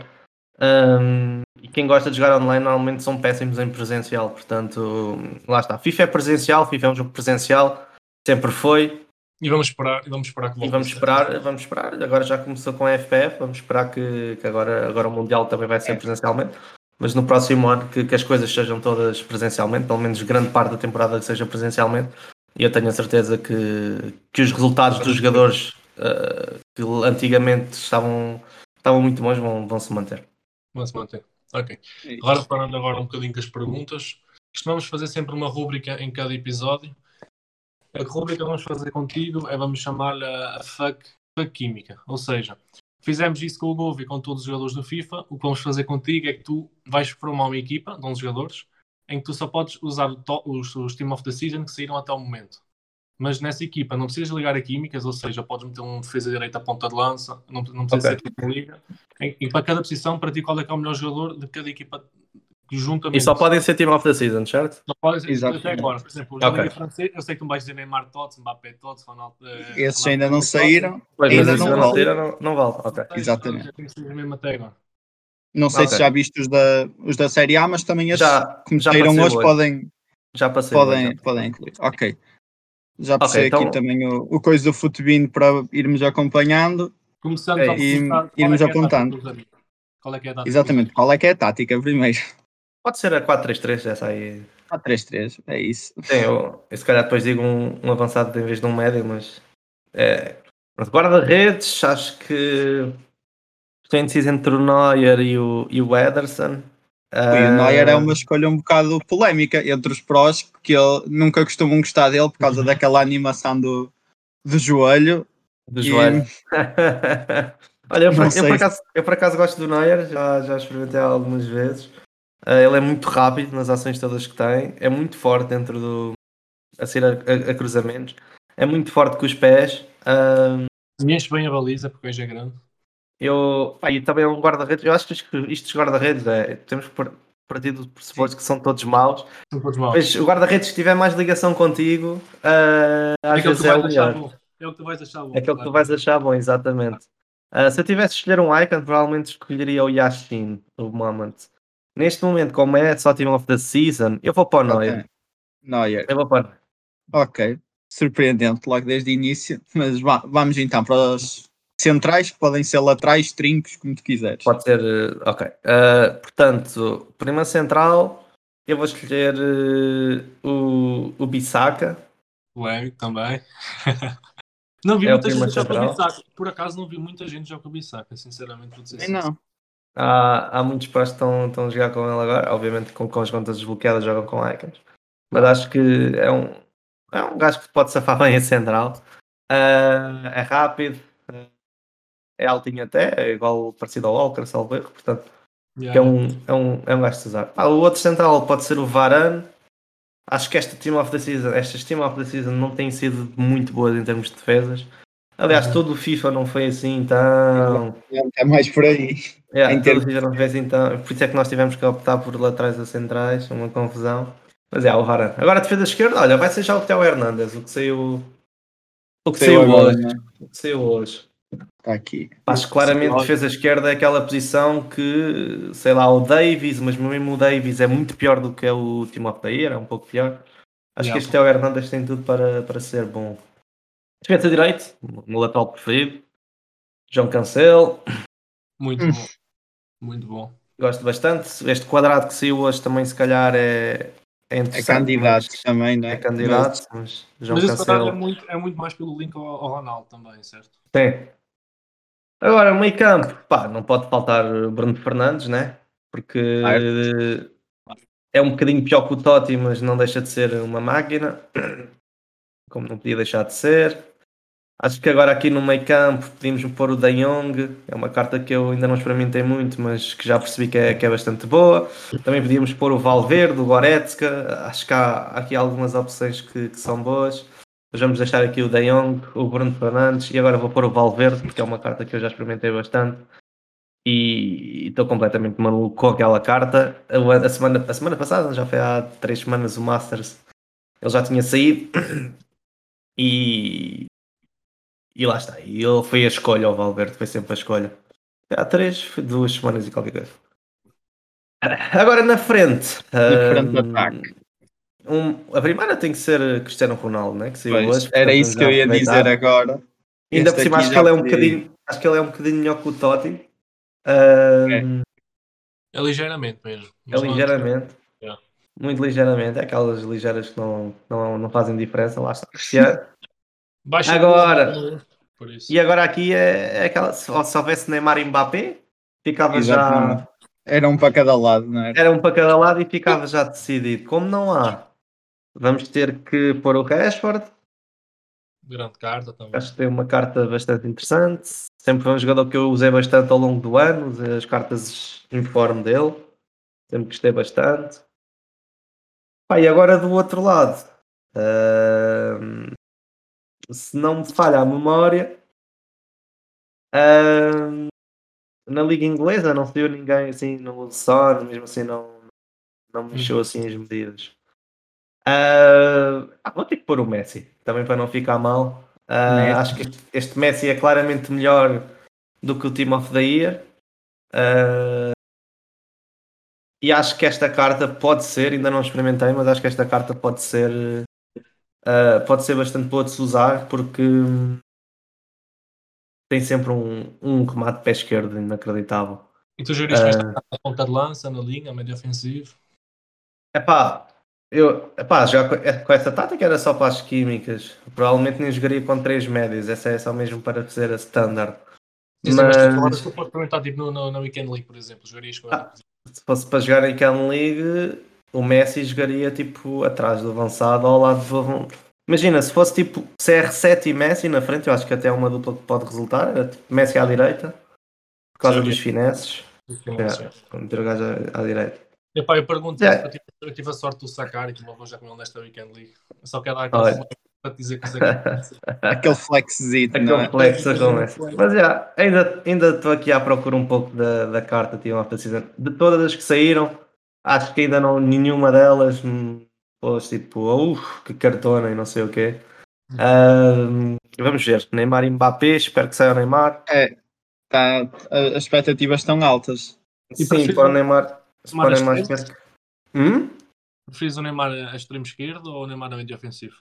Um, e quem gosta de jogar online normalmente são péssimos em presencial, portanto, lá está. FIFA é presencial, FIFA é um jogo presencial, sempre foi. E vamos esperar, e vamos esperar que E vamos esperar, vamos esperar. Agora já começou com a FPF, vamos esperar que, que agora, agora o Mundial também vai ser presencialmente. Mas no próximo ano que, que as coisas sejam todas presencialmente, pelo menos grande parte da temporada que seja presencialmente, e eu tenho a certeza que, que os resultados dos jogadores uh, que antigamente estavam estavam muito bons, vão, vão se manter. Vão se manter. Ok. Agora parando agora um bocadinho com as perguntas. Costumamos fazer sempre uma rúbrica em cada episódio. A rúbrica que vamos fazer contigo é vamos chamar-lhe a fuck Química. Ou seja, fizemos isso com o Gove e com todos os jogadores do FIFA. O que vamos fazer contigo é que tu vais formar uma equipa de 11 jogadores em que tu só podes usar os, os Team of the Season que saíram até o momento mas nessa equipa não precisas ligar a químicas, ou seja, podes meter um defesa direita à ponta de lança, não, não precisa okay. ser liga. E para cada posição, para ti, qual é que é o melhor jogador de cada equipa juntamente. E só podem ser team of the season, certo? Só podem ser Exato. até agora. Por exemplo, okay. francês, eu sei que tu vais dizer Neymar Tots, Mbappé Tots, Ronaldo. Uh, Esses Ronaldo, ainda não saíram. Pois, ainda não, não, saíram, não, não vale. Okay. Exatamente. Mesmo até agora. Não sei okay. se já viste os da, os da Série A, mas também esses já, que saíram hoje, hoje, podem, já passei podem, hoje, podem incluir. Ok. Já passei okay, então... aqui também o, o coisa do Futebino para irmos acompanhando Começando é, e irmos é, é apontando. Qual é que é a tática? Exatamente, qual é que é a tática primeiro? Pode ser a 4-3-3, essa aí. 4-3-3, é isso. Sim, eu, eu se calhar depois digo um, um avançado em vez de um médio, mas. É, guarda-redes, acho que estou indeciso entre o Neuer e o, e o Ederson. O Neuer é uma escolha um bocado polémica entre os prós, que ele nunca costumam gostar dele por causa uhum. daquela animação do, do joelho. Do e... joelho. Olha, eu, eu, por acaso, eu, por acaso, gosto do Neuer, já, já experimentei algumas vezes. Uh, ele é muito rápido nas ações todas que tem, é muito forte dentro do. a ser a, a, a cruzamentos, é muito forte com os pés. Uh... Enche bem a baliza porque hoje é grande. Eu, pá, e também é um guarda-redes. Eu acho que isto dos guarda-redes é. Temos que pôr, partindo do pressuposto que são todos maus. Não podes mal. Mas o guarda-redes que tiver mais ligação contigo, ah, É às aquele que vezes tu é o melhor. bom. É o que tu vais achar bom. É aquele que tu vais achar bom, exatamente. Ah, se eu tivesse de escolher um icon, provavelmente escolheria o Yashin, o Moment. Neste momento, como é só Team of the Season, eu vou para o Neuer. Ok. Neuer. Eu vou para Ok. Surpreendente logo desde o início. Mas va- vamos então para os centrais, que podem ser laterais, trincos, como tu quiseres. Pode ser. eh, Ok. Ah, portanto, prima central, eu vou escolher eh, o, o Bissaka. O Eric também. não vi É muita gente jogar com o. Bissaka. Por acaso não vi muita gente jogar com o Bissaka, sinceramente. Vou dizer Nem sincero. não. Há, há muitos pais que estão, estão a jogar com ele agora. Obviamente, com, com as contas desbloqueadas, jogam com icons. Mas acho que é um, é um gajo que pode safar bem a central. Ah, é rápido, é altinho até, é igual parecido ao Walker, salvo erro. Portanto, Yeah, que é um, é um, é um gajo de usar. Ah, o outro central pode ser o Varane. Acho que esta Team of the Season, estas Team of the Season não têm sido muito boas em termos de defesas. Aliás, todo o FIFA não foi assim tão. É mais por aí. Yeah, Em todo termos- o FIFA não foi assim tão. Por isso é que nós tivemos que optar por laterais a centrais, uma confusão. Mas é, o Varane. Agora a defesa esquerda, olha, vai ser já o Theo Hernandes, o que saiu. O que saiu, agora, hoje. né? O que saiu hoje. Está aqui. Acho que claramente Sim, defesa esquerda é aquela posição que, sei lá, o Davis, mas mesmo o Davis é muito pior do que é o the Year, é um pouco pior. Acho Yeah. que este Theo Hernandes tem tudo para, para ser bom. Defesa direito, no lateral preferido. João Cancelo, Muito Hum. bom. Muito bom. gosto bastante. Este quadrado que saiu hoje também, se calhar, é, é É interessante. candidato mas- também, né? É candidato, mas João Mas esse é muito, é muito mais pelo link ao, ao Ronaldo também, certo? Tem. Agora, meio campo, pá, não pode faltar Bruno Fernandes, né? Porque é um bocadinho pior que o Totti, mas não deixa de ser uma máquina, como não podia deixar de ser. Acho que agora aqui no meio campo podíamos pôr o De Jong, é uma carta que eu ainda não experimentei muito, mas que já percebi que é, que é bastante boa. Também podíamos pôr o Valverde, o Goretzka, acho que há aqui algumas opções que, que são boas. Mas vamos deixar aqui o De Jong, o Bruno Fernandes e agora vou pôr o Valverde, porque é uma carta que eu já experimentei bastante. E estou completamente maluco com aquela carta. A, semana, a semana passada, já foi há três semanas, o Masters, ele já tinha saído. E, e lá está. E ele foi a escolha, o Valverde foi sempre a escolha. Há três, duas semanas e qualquer coisa. Agora na frente. Na frente do hum, ataque. um- a primeira tem que ser Cristiano Ronaldo, né? que saiu Pois, hoje. era isso que eu ia dizer agora. Ainda Este por cima acho que ele é um bocadinho, acho que ele é um bocadinho melhor que o Totti. Hum, É ligeiramente mesmo. é não- ligeiramente. Yeah. Muito ligeiramente. É aquelas ligeiras que não, não, não fazem diferença. Lá está. Cristiano. Baixa Agora. Por isso. E agora aqui é, é aquela. Se, se houvesse Neymar e Mbappé, ficava já. Exatamente. Era um para cada lado, não era? Era um para cada lado e ficava já decidido. Como não há, vamos ter que pôr o Rashford. Grande carta também. Acho que tem uma carta bastante interessante. Sempre foi um jogador que eu usei bastante ao longo do ano. Usei as cartas em forma dele. Sempre gostei bastante. Pá, e agora do outro lado. Se não me falha a memória. ahm, na Liga Inglesa não saiu ninguém assim no Son, mesmo assim não, não mexeu assim as medidas. Ah, vou ter que pôr o Messi, também para não ficar mal. Messi. acho que este, este Messi é claramente melhor do que o Team of the Year. Ah, e acho que esta carta pode ser, ainda não experimentei, mas acho que esta carta pode ser ah, pode ser bastante boa de se usar porque tem sempre um, um remate de pé esquerdo inacreditável. E tu geriste esta Ah, na ponta de lança, na linha, médio ofensivo. Epá, eu, epá, já com, é- com essa tática era só para as químicas. Provavelmente nem jogaria com três médios. Essa é só mesmo para fazer a standard. Sim, mas agora tu podes experimentar tipo no, no, na Weekend League, por exemplo. Jogarias com Ah. Se fosse para jogar em Can League, o Messi jogaria tipo atrás do avançado ao lado do. Imagina, se fosse tipo CR7 e Messi na frente, eu acho que até é uma dupla que pode resultar. Era tipo Messi à direita, por causa Sim. dos finesses. ela. É, meter o gajo à, à direita. Epá, eu pergunto, É. eu, tive, eu tive a sorte do sacar e que vou já com ele nesta Weekend League. Eu só quero dar aquele flex para te dizer que. Aquele flexzito, não Aquele é? flex com Messi. Mas já, ainda ainda estou aqui à procura um pouco da, da carta of the Season. De todas as que saíram, acho que ainda não nenhuma delas me pôs tipo, uff, que cartona e não sei o quê. Ahm, vamos ver, Neymar e Mbappé, espero que saia o Neymar. Tá, a- as expectativas estão altas. E Sim, para o Neymar. Neymar para o Neymar espero- Hum? Preferes o Neymar a extremo esquerdo ou o Neymar a médio ofensivo?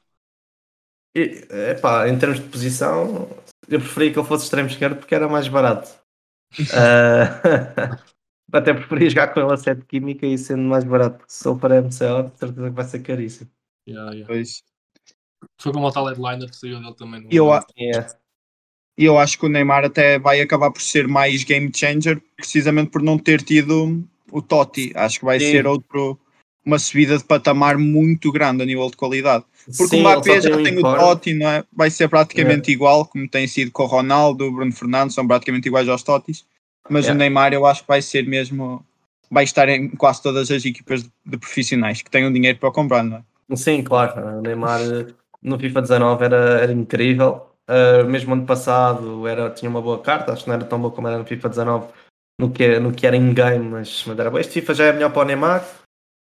E, epá, em termos de posição, eu preferia que ele fosse extremo esquerdo porque era mais barato. Ah, até preferia jogar com ele a 7 química e sendo mais barato. Se ele para MCO, de certeza que vai ser caríssimo. Yeah, yeah. Pois. Foi como o tal headliner que saiu dele também. no- E eu, a- Yeah. eu acho que o Neymar até vai acabar por ser mais game changer, precisamente por não ter tido o Totti. Acho que vai Sim. ser outro, uma subida de patamar muito grande a nível de qualidade. Porque Sim, o Mbappé já tem o. Totti, não é? Vai ser praticamente igual, como tem sido com o Ronaldo, o Bruno Fernandes, são praticamente iguais aos Totis. Mas Yeah. o Neymar eu acho que vai ser mesmo. Vai estar em quase todas as equipas de, profissionais que tenham dinheiro para comprar, não é? Sim, claro. O Neymar no FIFA 19 era, era incrível. Uh, mesmo ano passado era, tinha uma boa carta, acho que não era tão boa como era no FIFA 19 no que, no que era in-game, mas, mas era bom. Este FIFA já é melhor para o Neymar.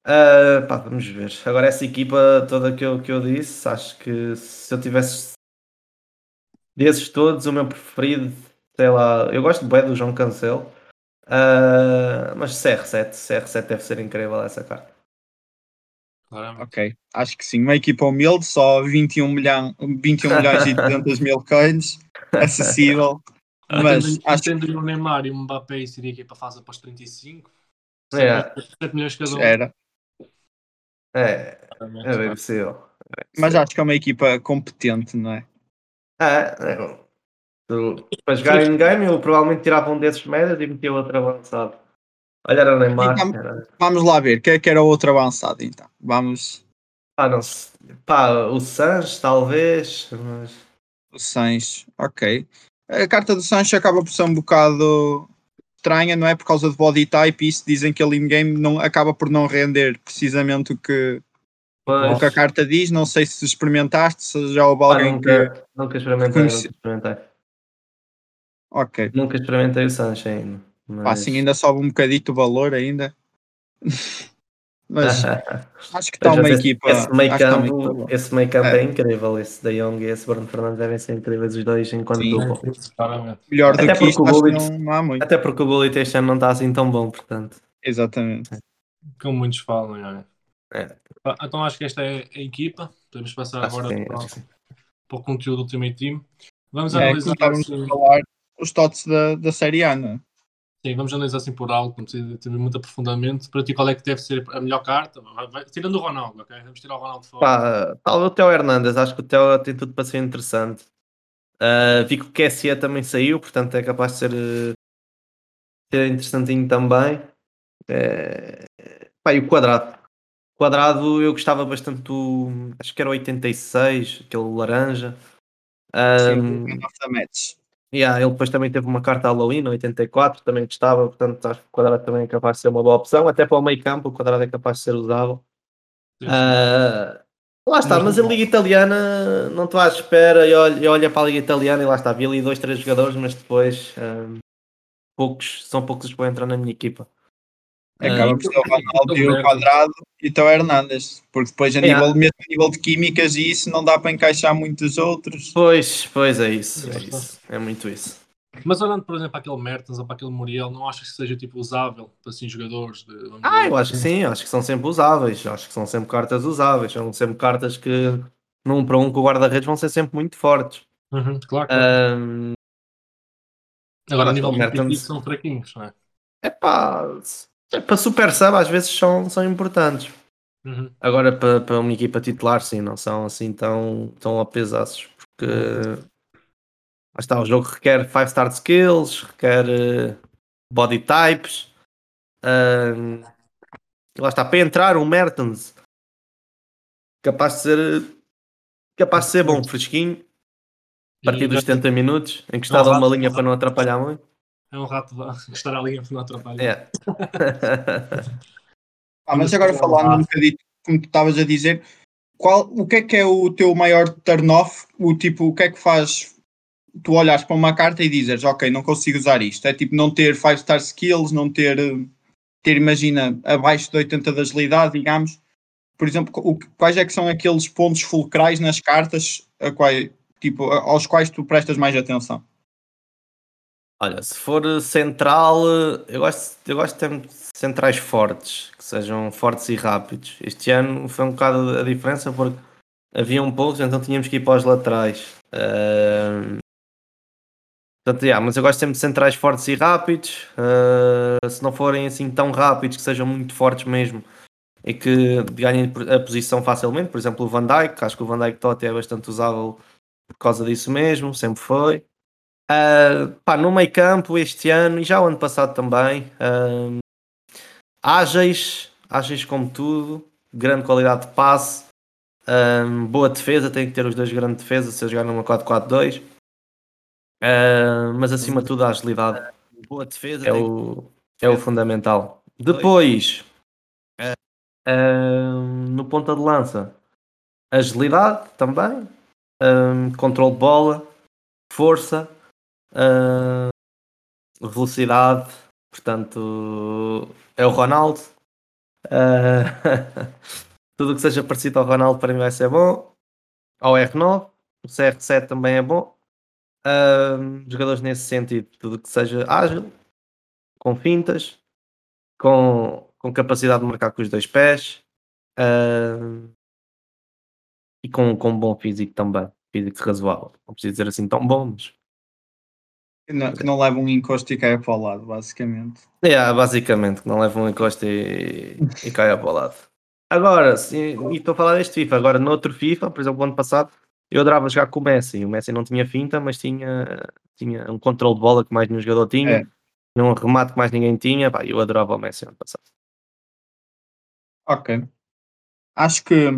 Uh, pá, vamos ver. Agora essa equipa toda que eu, que eu disse, acho que se eu tivesse desses todos, o meu preferido, sei lá, eu gosto bem do João Cancelo. Uh, mas CR7, CR7 deve ser incrível essa carta. Claramente. Ok, acho que sim. Uma equipa humilde, só 21, milhão, 21 milhões e 200 mil coins, acessível. Mas Mas acho tendo o Neymar e o Mbappé e seria aqui para fase após 35, É, 7 milhões cada um. era. é, é bem possível. Mas acho que é uma equipa competente, não é? Ah, é. Tu- para jogar em game, eu provavelmente tirava um desses médios e metia outro avançado. Olha, era Neymar. Então- Era... Vamos lá ver, quem é que era o outro avançado então? Vamos, Ah, não sei. Pá, o Sanches, talvez. Mas... o Sancho, ok. A carta do Sancho acaba por ser um bocado estranha, não é? Por causa do body type, e isso dizem que ele in-game não, acaba por não render precisamente o que, o que a carta diz. Não sei se experimentaste, se já houve alguém que. nunca, nunca experimentei, conheci- nunca experimentei. Ok. Nunca experimentei o Sanches ainda. Mas... Assim ainda sobe um bocadito o valor ainda. Mas acho que está uma Esse- equipa. Esse meio acho que está uma campo, equipa boa. esse meio campo É. é. incrível. Esse da Young e esse Bruno Fernandes devem ser incríveis os dois enquanto Sim. Claramente. Melhor do Até que porque isto, o acho que Gullit- não, não há muito. Até porque o Gullit este ano não está assim tão bom, portanto. Exatamente. Como muitos falam, é. É. Ah, Então acho que esta é a equipa. Podemos passar Acho agora que sim, para, que para o conteúdo do Ultimate Team. Vamos É, analisar falar os tots da, da Série A, não é? sim, vamos analisar assim por algo, não precisa ter muito aprofundamento. Para ti, qual é que deve ser a melhor carta? Vai- vai- tirando o Ronaldo, ok? Vamos tirar o Ronaldo fora. Pá, tal o Theo Hernandes, acho que o Theo tem tudo para ser interessante. Ah, vi que o QSE também saiu, portanto é capaz de ser, eh, ser interessantinho também. É... Pá, e o quadrado. O quadrado eu gostava bastante do. Acho que era o 86, aquele laranja. Sim, of the match. Yeah, ele depois também teve uma carta Halloween, 84, também gostava, portanto acho que o quadrado também é capaz de ser uma boa opção. Até para o meio campo, o quadrado é capaz de ser usável. Ah, lá está, Mas a Liga Italiana não estou à espera e olha, olha para a Liga Italiana e lá está, vi ali dois, três jogadores, mas depois ah, poucos, são poucos os que vão entrar na minha equipa. Acaba por ser o Ronaldo e o Quadrado e o Teo Hernandes. Porque depois, a nível, mesmo a nível de químicas e isso, não dá para encaixar muitos outros. Pois, pois é isso, é está. isso, é muito isso. Mas olhando, por exemplo, para aquele Mertens ou para aquele Muriel, não achas que seja tipo usável para assim jogadores? De, Ah, dizer, eu acho que sim, acho que são sempre usáveis, acho que são sempre cartas usáveis, são sempre cartas que num para um com o guarda-redes vão ser sempre muito fortes. Uhum, claro. claro. Ah, Agora, a nível o competitivo Mertens- são fraquinhos, não é? é pá, para super sub às vezes são, são importantes. Uhum. Agora para, para uma equipa titular, sim, não são assim tão, tão apesados, porque lá está, o jogo requer 5 star skills, requer eh, body types. ahm, lá está, para entrar um Mertens capaz de ser capaz de ser bom, fresquinho, a partir dos já- 70 minutos, encostado a uma linha para não atrapalhar muito. É um rato estar ali para não atrapalhar. É. Ah, mas agora falando um bocadinho, como tu estavas a dizer, qual, o que é que é o teu maior turn-off? O tipo, o que é que faz tu olhares para uma carta e dizes, ok, não consigo usar isto? É tipo não ter 5 star skills, não ter. ter, imagina, abaixo de 80 de agilidade, digamos. Por exemplo, o, quais é que são aqueles pontos fulcrais nas cartas a qual, tipo, aos quais tu prestas mais atenção? Olha, se for central, eu gosto, eu gosto de ter centrais fortes, que sejam fortes e rápidos. Este ano foi um bocado a diferença porque havia um poucos, então tínhamos que ir para os laterais. Uh, portanto, yeah, mas eu gosto sempre de centrais fortes e rápidos. Uh, se não forem assim tão rápidos, que sejam muito fortes mesmo e que ganhem a posição facilmente. Por exemplo, o Van Dijk, acho que o Van Dijk Totti é bastante usável por causa disso mesmo, sempre foi. Uh, pá, no meio campo este ano e já o ano passado também, uh, ágeis, ágeis como tudo, grande qualidade de passe, uh, boa defesa, tem que ter os dois grandes defesas se eu jogar numa 4-4-2, uh, mas acima de tudo a agilidade. Boa defesa é, o, é o fundamental. Depois, no ponta de lança, agilidade também, controle de bola, força Uh, velocidade, portanto, é o Ronaldo. Uh, tudo que seja parecido ao Ronaldo para mim vai ser bom. Ao R9, o CR7 também é bom. Uh, jogadores nesse sentido, tudo que seja ágil, com fintas, com, com capacidade de marcar com os dois pés uh, e com, com bom físico também, físico razoável. Não preciso dizer assim tão bom, mas não, que não leva um encosto e caia para o lado, basicamente. É, basicamente, que não leva um encosto e, e caia para o lado. Agora, sim, e estou a falar deste FIFA, agora noutro FIFA, por exemplo, ano passado, eu adorava jogar com o Messi. O Messi não tinha finta, mas tinha, tinha um controle de bola que mais nenhum jogador tinha, é. tinha um remate que mais ninguém tinha. Pá, eu adorava o Messi ano passado. Ok. Acho que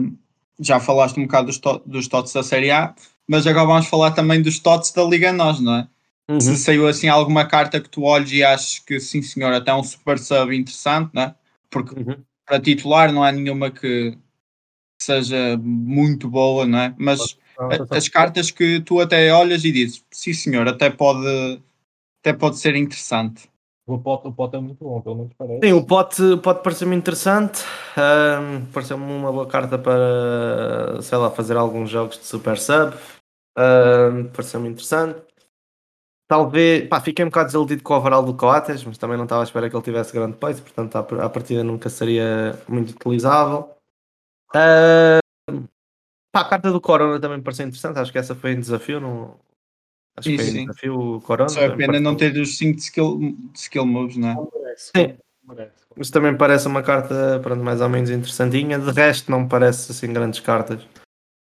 já falaste um bocado dos, to dos TOTS da Série A, mas agora vamos falar também dos TOTS da Liga Nós, não é? Uhum. Se saiu assim alguma carta que tu olhes e achas que sim senhor, até um super sub interessante, né? porque uhum. para titular não há nenhuma que seja muito boa, não é? Mas as cartas que tu até olhas e dizes, sim senhor, até pode, até pode ser interessante. O pote, o pote é muito bom, pelo menos parece. Sim, o pote pode parecer-me interessante. Um, Pareceu-me uma boa carta para, sei lá, fazer alguns jogos de super sub. Um, Pareceu-me interessante. Talvez, pá, fiquei um bocado desiludido com o overall do Coates, mas também não estava à espera que ele tivesse grande peso, portanto a partida nunca seria muito utilizável. Uh, pá, a carta do Corona também me pareceu interessante, acho que essa foi um desafio, não... acho que foi um desafio o Corona. Só é pena não ter os 5 de skill, de skill moves, não é? Sim. Mas também parece uma carta pronto, mais ou menos interessantinha. De resto, não me parece assim grandes cartas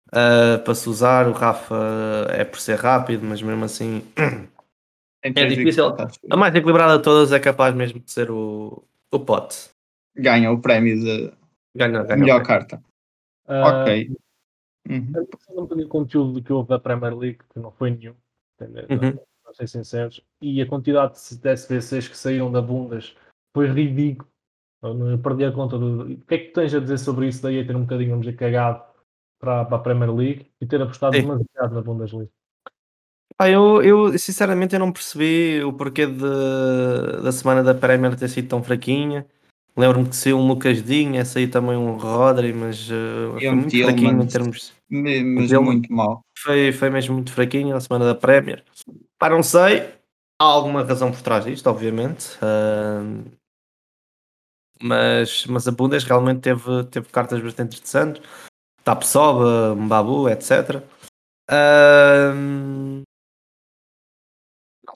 uh, para se usar. O Rafa é por ser rápido, mas mesmo assim É difícil. A mais equilibrada de todas é capaz mesmo de ser o, o pote. Ganha o prémio de ganha, ganha melhor carta. Uh, ok. Uhum. Um bocadinho de conteúdo que houve da Premier League, que não foi nenhum, uhum. para ser sinceros, e a quantidade de SBCs que saíram da Bundas foi ridículo. Eu perdi a conta do. O que é que tens a dizer sobre isso daí a ter um bocadinho, vamos dizer, cagado para, para a Premier League e ter apostado Sim. demasiado na Bundesliga? Ah, eu, eu sinceramente eu não percebi o porquê de, da semana da Premier ter sido tão fraquinha. Lembro-me que saiu um Lucas Dinha, saiu também um Rodri, mas uh, foi muito fraquinho em termos. Mas muito mal. Foi, foi mesmo muito fraquinho a semana da Premier. Pá, não sei. Há alguma razão por trás disto, obviamente. Uh, mas, mas a Bundes realmente teve, teve cartas bastante interessantes. Tapsoba, Mbabu, etc. Uh,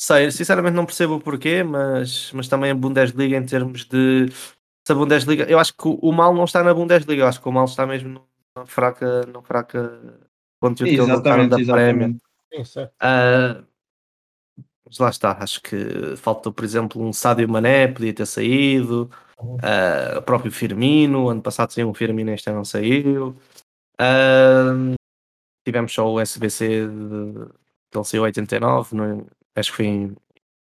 sei, sinceramente não percebo o porquê, mas, mas também a Bundesliga em termos de se a Bundesliga, eu acho que o, mal não está na Bundesliga, eu acho que o mal está mesmo na fraca, na fraca conteúdo que eles da Premier. Uh, mas lá está, acho que faltou, por exemplo, um Sádio Mané, podia ter saído, uh, o próprio Firmino, ano passado saiu um Firmino, este ano não saiu. Uh, tivemos só o SBC de, que ele saiu 89, não, Acho que foi em,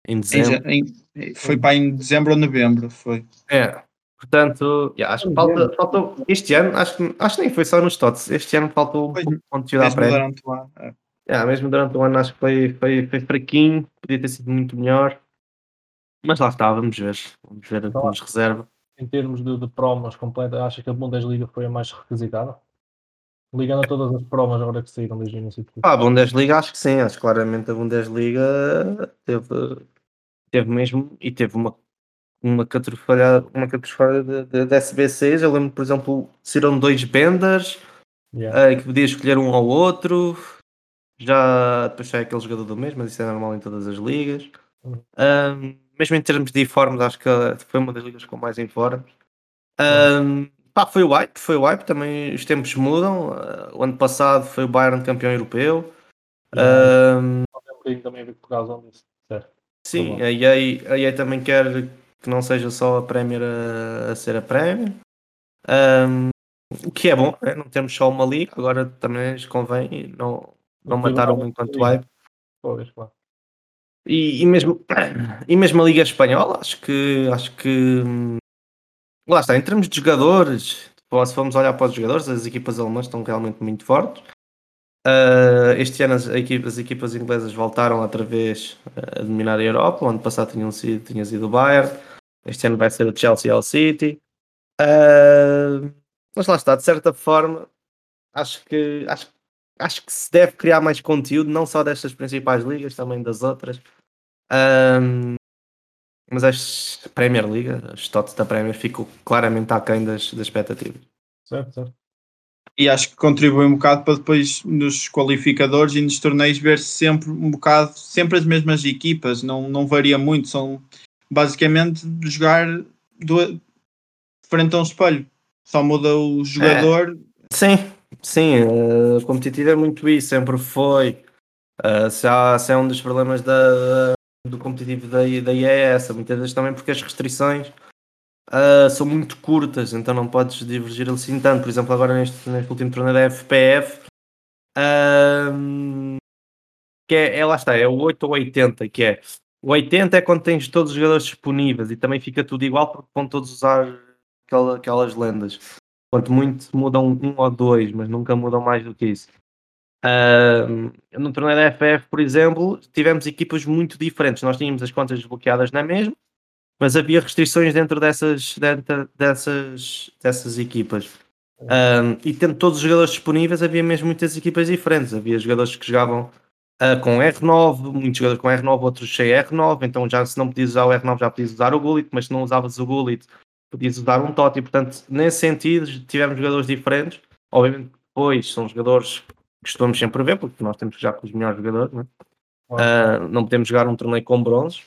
em dezembro. Em, em, foi para em dezembro ou novembro, foi. É. Portanto, yeah, acho que falta, faltou este ano, acho que, acho que nem foi só nos TOTS, este ano faltou um pouco de conteúdo à prévia. Durante o ano, é. Yeah, mesmo durante o ano acho que foi, foi, foi fraquinho, podia ter sido muito melhor. Mas lá está, vamos ver. Vamos ver o que nos reserva. em termos de, de promos completas, acha que a Bundesliga foi a mais requisitada? Ligando a todas as promos agora que saíram desde o início Ah, a Bundesliga acho que sim, acho que claramente a Bundesliga teve, teve mesmo e teve uma uma catrofalha, uma catrofalha de, de, de SBCs. Eu lembro, por exemplo, saíram dois benders Yeah. eh, que podia escolher um ao outro. Já depois sai aquele jogador do mês, mas isso é normal em todas as ligas. Uhum. Ahm, mesmo em termos de informes, acho que foi uma das ligas com mais informes. Ahm, pá, foi o hype, foi o hype, também os tempos mudam. Ah, o ano passado foi o Bayern campeão europeu. Tem um também por causa disso. Sim, a EA, a EA também quer que não seja só a Premier a, a ser a Premier. Ahm, o que é bom, né? não temos só uma liga, agora também lhes convém não, não matar um enquanto hype. Pois, claro. E, e mesmo, e mesmo a Liga Espanhola, acho que acho que hum, lá está, em termos de jogadores, se formos olhar para os jogadores, as equipas alemãs estão realmente muito fortes. Ah, este ano as equipas, as equipas inglesas voltaram outra vez a dominar a Europa. O ano passado tinham sido, tinha sido o Bayern, este ano vai ser o Chelsea o City. Ah, mas lá está, de certa forma, acho que acho, acho que se deve criar mais conteúdo, não só destas principais ligas, também das outras. Ahm, mas a Premier League, os totes da Premier ficam claramente aquém das, das expectativas. Certo, certo. E acho que contribui um bocado para depois nos qualificadores e nos torneios ver sempre um bocado, sempre as mesmas equipas, não, não varia muito, são basicamente jogar do, frente a um espelho. Só muda o jogador. Sim, sim, eh, competitivo é muito isso, sempre foi. Eh, se, há, se é um dos problemas da, do competitivo da, da é essa, muitas vezes também porque as restrições eh, são muito curtas, então não podes divergir assim tanto. Por exemplo, agora neste, neste último torneio da FPF, ahm, que é, é, lá está, é o 8 ou 80, que é o 80 é quando tens todos os jogadores disponíveis e também fica tudo igual porque vão todos usar aquela- aquelas lendas. Quanto muito mudam um ou dois, mas nunca mudam mais do que isso. Ahm, no torneio da FF, por exemplo, tivemos equipas muito diferentes. Nós tínhamos as contas desbloqueadas na mesma, mas havia restrições dentro dessas, dentro dessas, dessas equipas. Ahm, e tendo todos os jogadores disponíveis, havia mesmo muitas equipas diferentes. Havia jogadores que jogavam ah, com R9, muitos jogadores com R9, outros sem R9. Então, já se não podias usar o R9, já podias usar o Gullit, mas se não usavas o Gullit, podias usar um Totti. Portanto, nesse sentido, tivemos jogadores diferentes. Obviamente, depois são jogadores costumamos sempre ver, porque nós temos que jogar com os melhores jogadores, né? Ah, não podemos jogar um torneio com bronzes.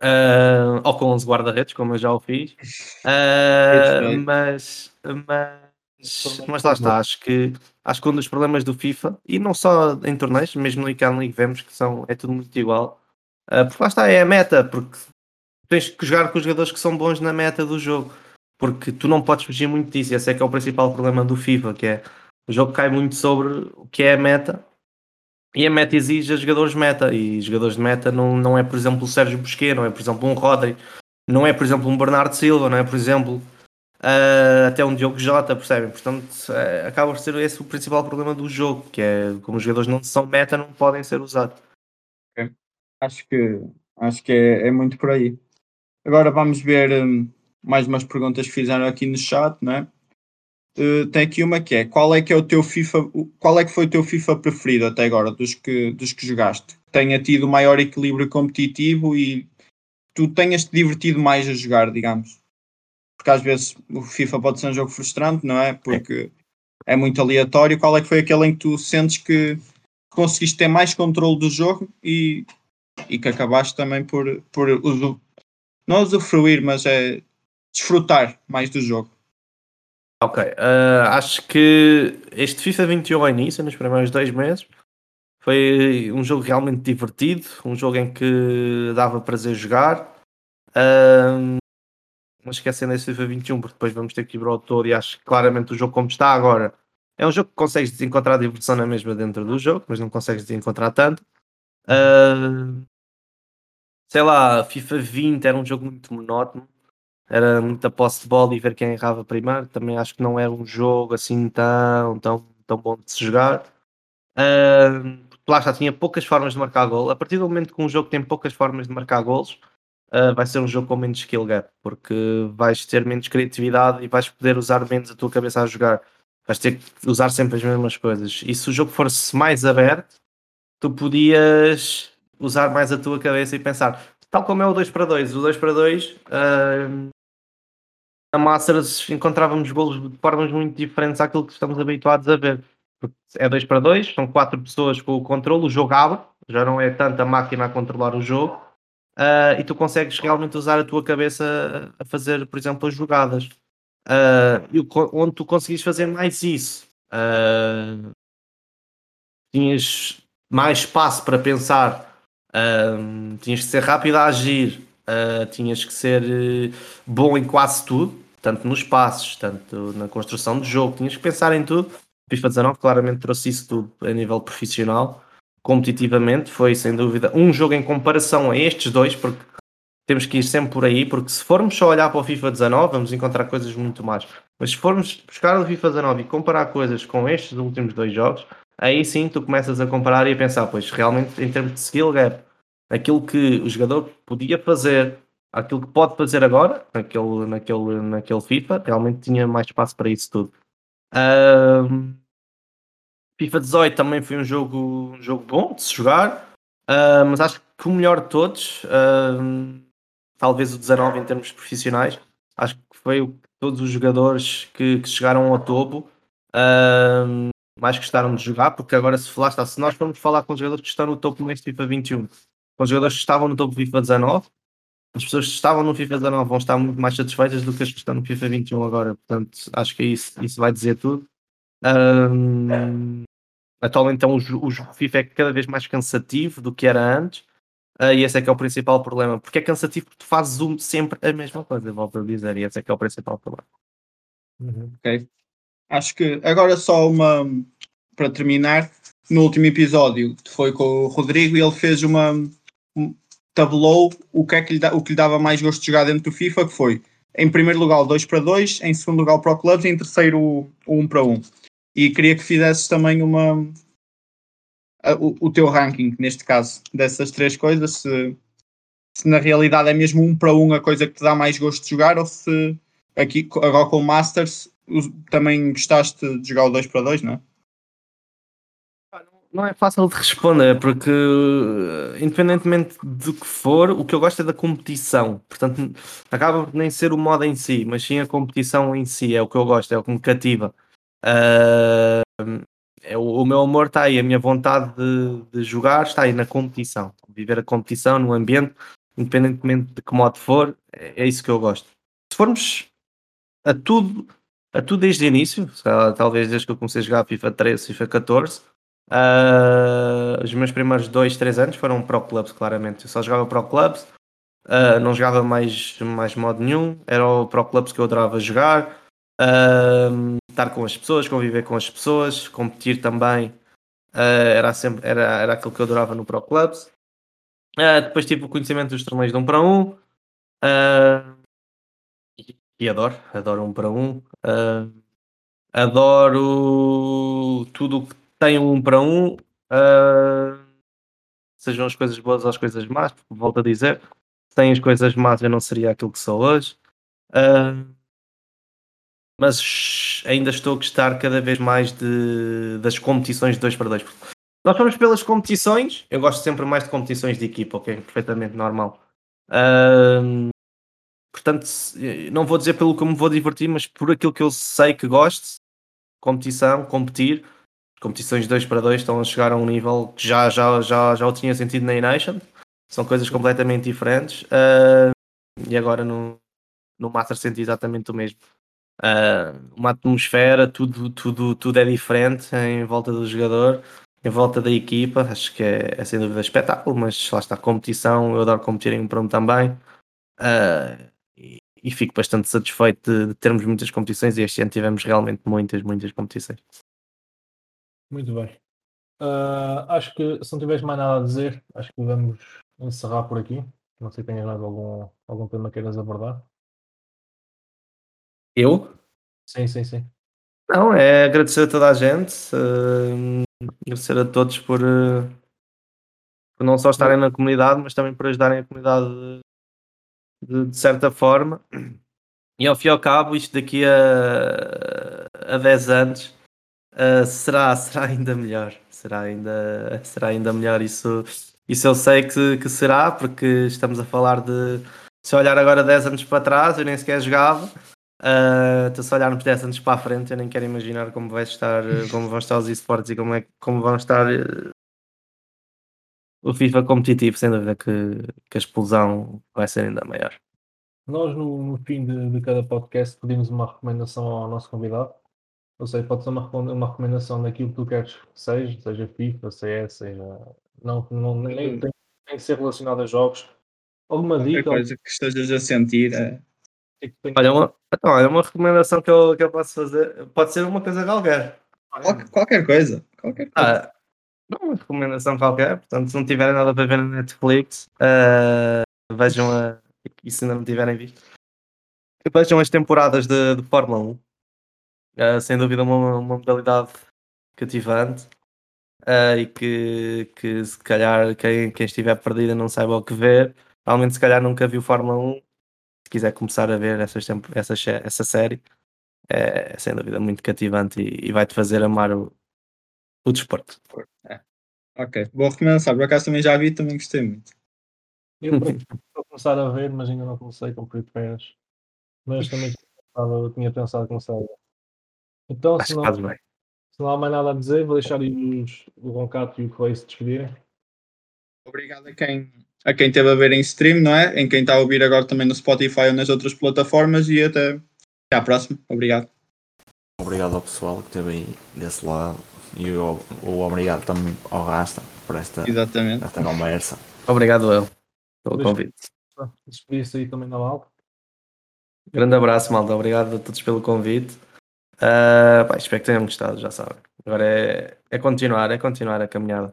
Ah, ou com 11 guarda-redes, como eu já o fiz. Perfeito. mas, mas, mas lá está, acho que, acho que um dos problemas do FIFA, e não só em torneios, mesmo no Icon League vemos que são, é tudo muito igual. Ah, porque lá está, é a meta, porque tens que jogar com os jogadores que são bons na meta do jogo. Porque tu não podes fugir muito disso, esse é que é o principal problema do FIFA, que é o jogo cai muito sobre o que é a meta e a meta exige a jogadores meta e jogadores de meta não, não é por exemplo o Sérgio Busquets, não é por exemplo um Rodri, não é por exemplo um Bernardo Silva, não é por exemplo ah, até um Diogo Jota, percebem? Portanto, eh, acaba por ser esse o principal problema do jogo, que é como os jogadores não são meta, não podem ser usados. Acho que, acho que é, é muito por aí. Agora vamos ver hum, mais umas perguntas que fizeram aqui no chat, não é? Uh, tem aqui uma que é qual é que é o teu FIFA, qual é que foi o teu FIFA preferido até agora, dos que, dos que jogaste? Tenha tido maior equilíbrio competitivo e tu tenhas te divertido mais a jogar, digamos. Porque às vezes o FIFA pode ser um jogo frustrante, não é? Porque é muito aleatório. Qual é que foi aquele em que tu sentes que conseguiste ter mais controle do jogo e, e que acabaste também por, por não usufruir, mas é desfrutar mais do jogo? Ok, ah, acho que este FIFA 21 ao início, nos primeiros dois meses, foi um jogo realmente divertido, um jogo em que dava prazer jogar. Ahm, mas esquecendo esse FIFA 21, porque depois vamos ter que ir para o autor e acho que claramente o jogo como está agora é um jogo que consegues encontrar diversão na mesma dentro do jogo, mas não consegues encontrar tanto. Ahm, sei lá, FIFA 20 era um jogo muito monótono era muita posse de bola e ver quem errava primeiro. Também acho que não era um jogo assim tão, tão, tão bom de se jogar. Porque lá já tinha poucas formas de marcar gol. A partir do momento que um jogo tem poucas formas de marcar golos, uh, vai ser um jogo com menos skill gap, porque vais ter menos criatividade e vais poder usar menos a tua cabeça a jogar. Vais ter que usar sempre as mesmas coisas. E se o jogo fosse mais aberto, tu podias usar mais a tua cabeça e pensar, tal como é o 2 para 2, o 2 para 2 uh, a Masters encontrávamos golos de formas muito diferentes àquilo que estamos habituados a ver. É 2 para 2, são 4 pessoas com o controle, o jogo abre, já não é tanta máquina a controlar o jogo, uh, e tu consegues realmente usar a tua cabeça a fazer, por exemplo, as jogadas. Uh, onde tu conseguis fazer mais isso, uh, tinhas mais espaço para pensar, uh, tinhas que ser rápido a agir, tinhas que ser bom em quase tudo, tanto nos passos, tanto na construção do jogo, tinhas que pensar em tudo. FIFA 19 claramente trouxe isso tudo a nível profissional, competitivamente, foi sem dúvida um jogo em comparação a estes dois, porque temos que ir sempre por aí, porque se formos só olhar para o FIFA 19, vamos encontrar coisas muito mais. Mas se formos buscar o FIFA 19 e comparar coisas com estes últimos dois jogos, aí sim tu começas a comparar e a pensar, pois realmente em termos de skill gap, aquilo que o jogador podia fazer, aquilo que pode fazer agora, naquele, naquele, naquele FIFA, realmente tinha mais espaço para isso tudo. FIFA 18 também foi um jogo, um jogo bom de se jogar, uh, mas acho que o melhor de todos, uh, talvez o 19 em termos profissionais. Acho que foi o que todos os jogadores que, que chegaram ao topo mais gostaram de jogar, porque agora se falaste, se nós formos falar com os jogadores que estão no topo neste FIFA 21, com os jogadores que estavam no topo FIFA 19, as pessoas que estavam no FIFA 19 vão estar muito mais satisfeitas do que as que estão no FIFA 21 agora. Portanto, acho que isso, isso vai dizer tudo. Um, atualmente então, o, o FIFA é cada vez mais cansativo do que era antes. Uh, e esse é que é o principal problema, porque é cansativo porque tu fazes um, sempre a mesma coisa, volto a dizer, e esse é que é o principal problema. Uhum. Ok. Acho que agora só uma para terminar, no último episódio foi com o Rodrigo ele fez uma tabulou o que é que lhe, o que lhe dava mais gosto de jogar dentro do FIFA, que foi em primeiro lugar o 2 para 2, em segundo lugar o Pro Clubs e em terceiro o 1 um para 1. Um. E queria que fizesses também uma, o, o teu ranking, neste caso, dessas três coisas, se, se na realidade é mesmo um para um a coisa que te dá mais gosto de jogar, ou se aqui agora com o Masters também gostaste de jogar o 2 para 2, não é? Não é fácil de responder, porque independentemente do que for, o que eu gosto é da competição. Portanto, acaba por nem ser o modo em si, mas sim a competição em si, é o que eu gosto, é o que me cativa. Uh, é, o, o, meu amor está aí, a minha vontade de, de, jogar está aí na competição. Viver a competição no ambiente, independentemente de que modo for, é, é isso que eu gosto. Se formos a tudo, a tudo desde o início, talvez desde que eu comecei a jogar FIFA 13, FIFA 14, uh, os meus primeiros 2, 3 anos foram Pro Clubs, claramente. Eu só jogava Pro Clubs, uh, não jogava mais, mais modo nenhum, era o Pro Clubs que eu adorava jogar. Uh, estar com as pessoas, conviver com as pessoas, competir também. Era, sempre, era, era aquilo que eu adorava no Pro Clubs. Depois tive o conhecimento dos torneios de 1 um para 1. Um, e, e, adoro, adoro 1 um para 1. Um. adoro tudo o que tem 1 um para 1. Um. sejam as coisas boas ou as coisas más, volto a dizer. Sem as coisas más eu não seria aquilo que sou hoje. Uh, mas ainda estou a gostar cada vez mais de, das competições de 2 para 2. Nós vamos pelas competições, eu gosto sempre mais de competições de equipa, ok? Perfeitamente normal. Um, portanto, não vou dizer pelo que me vou divertir, mas por aquilo que eu sei que gosto, competição, competir, competições de 2 para 2 estão a chegar a um nível que já, já, já, já o tinha sentido na E-Nation, são coisas completamente diferentes, uh, e agora no, no Master senti exatamente o mesmo uh, uma atmosfera, tudo, tudo, tudo é diferente em volta do jogador, em volta da equipa. Acho que é, é sem dúvida espetáculo, mas lá está a competição. Eu adoro competir em um também. Uh, e, e, fico bastante satisfeito de, de, termos muitas competições e este ano tivemos realmente muitas, muitas competições. Muito bem. Uh, acho que se não tiveres mais nada a dizer, acho que vamos encerrar por aqui. Não sei se tens mais algum, algum tema que queiras abordar. Eu? Sim, sim, sim. Não, é agradecer a toda a gente, uh, agradecer a todos por, uh, por não só estarem na comunidade, mas também por ajudarem a comunidade de, de certa forma. E ao fim e ao cabo, isto daqui a, a 10 anos uh, será, será ainda melhor. Será ainda, será ainda melhor. Isso, isso eu sei que, que será, porque estamos a falar de. Se olhar agora 10 anos para trás, eu nem sequer jogava. Uh, então, se olharmos 10 anos para a frente, eu nem quero imaginar como vai estar, como vão estar os esportes e como, é, como vão estar uh, o FIFA competitivo, sem dúvida que, que a explosão vai ser ainda maior. Nós, no, no fim de, de, cada podcast, pedimos uma recomendação ao nosso convidado. Ou seja, pode ser uma, uma recomendação daquilo que tu queres que seja, seja FIFA, CS, seja. Não, não, nem tem, tem que ser relacionado a jogos. Alguma Qualquer dica. coisa que estejas a sentir. É... Olha, uma, então, olha, uma recomendação que eu, que eu posso fazer. Pode ser uma coisa qualquer. Qualquer, qualquer coisa. Qualquer coisa. Ah, não, uma recomendação qualquer. Portanto, se não tiverem nada para ver na Netflix, uh, vejam a. E se ainda não tiverem visto, vejam as temporadas de, de Fórmula 1. Uh, sem dúvida, uma, uma modalidade cativante. Uh, e que, que se calhar quem, quem estiver perdido não saiba o que ver. Realmente, se calhar nunca viu Fórmula 1. Se quiser começar a ver essas, essa, essa série, é sem dúvida muito cativante e, e vai-te fazer amar o, o desporto. É. Ok, vou recomeçar. Por acaso também já vi também gostei muito. Eu vou começar a ver, mas ainda não comecei com férias. Mas também eu tinha pensado começar a Então, se não, se não há mais nada a dizer, vou deixar os, o Roncato e o Clay se despedirem. Obrigado a quem, a quem esteve a ver em stream, não é? Em quem está a ouvir agora também no Spotify ou nas outras plataformas e até, até à próxima. Obrigado. Obrigado ao pessoal que esteve aí desse lado e o, o obrigado também ao Rasta por esta, Exatamente. esta conversa. Obrigado eu pelo convite. Despedir-se aí também da malta. Grande abraço, malta. Obrigado a todos pelo convite. Uh, espero que tenham gostado, já sabem. Agora é, é continuar, é continuar a caminhada.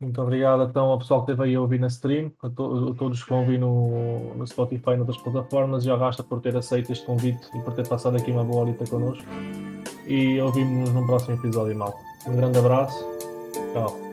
Muito obrigado então ao pessoal que esteve aí a ouvir na stream, a, to a todos que vão ouvir no, no Spotify e noutras plataformas, e ao Rasta por ter aceito este convite e por ter passado aqui uma boa horita connosco. E ouvimos-nos no próximo episódio, mal. Um grande abraço. Tchau.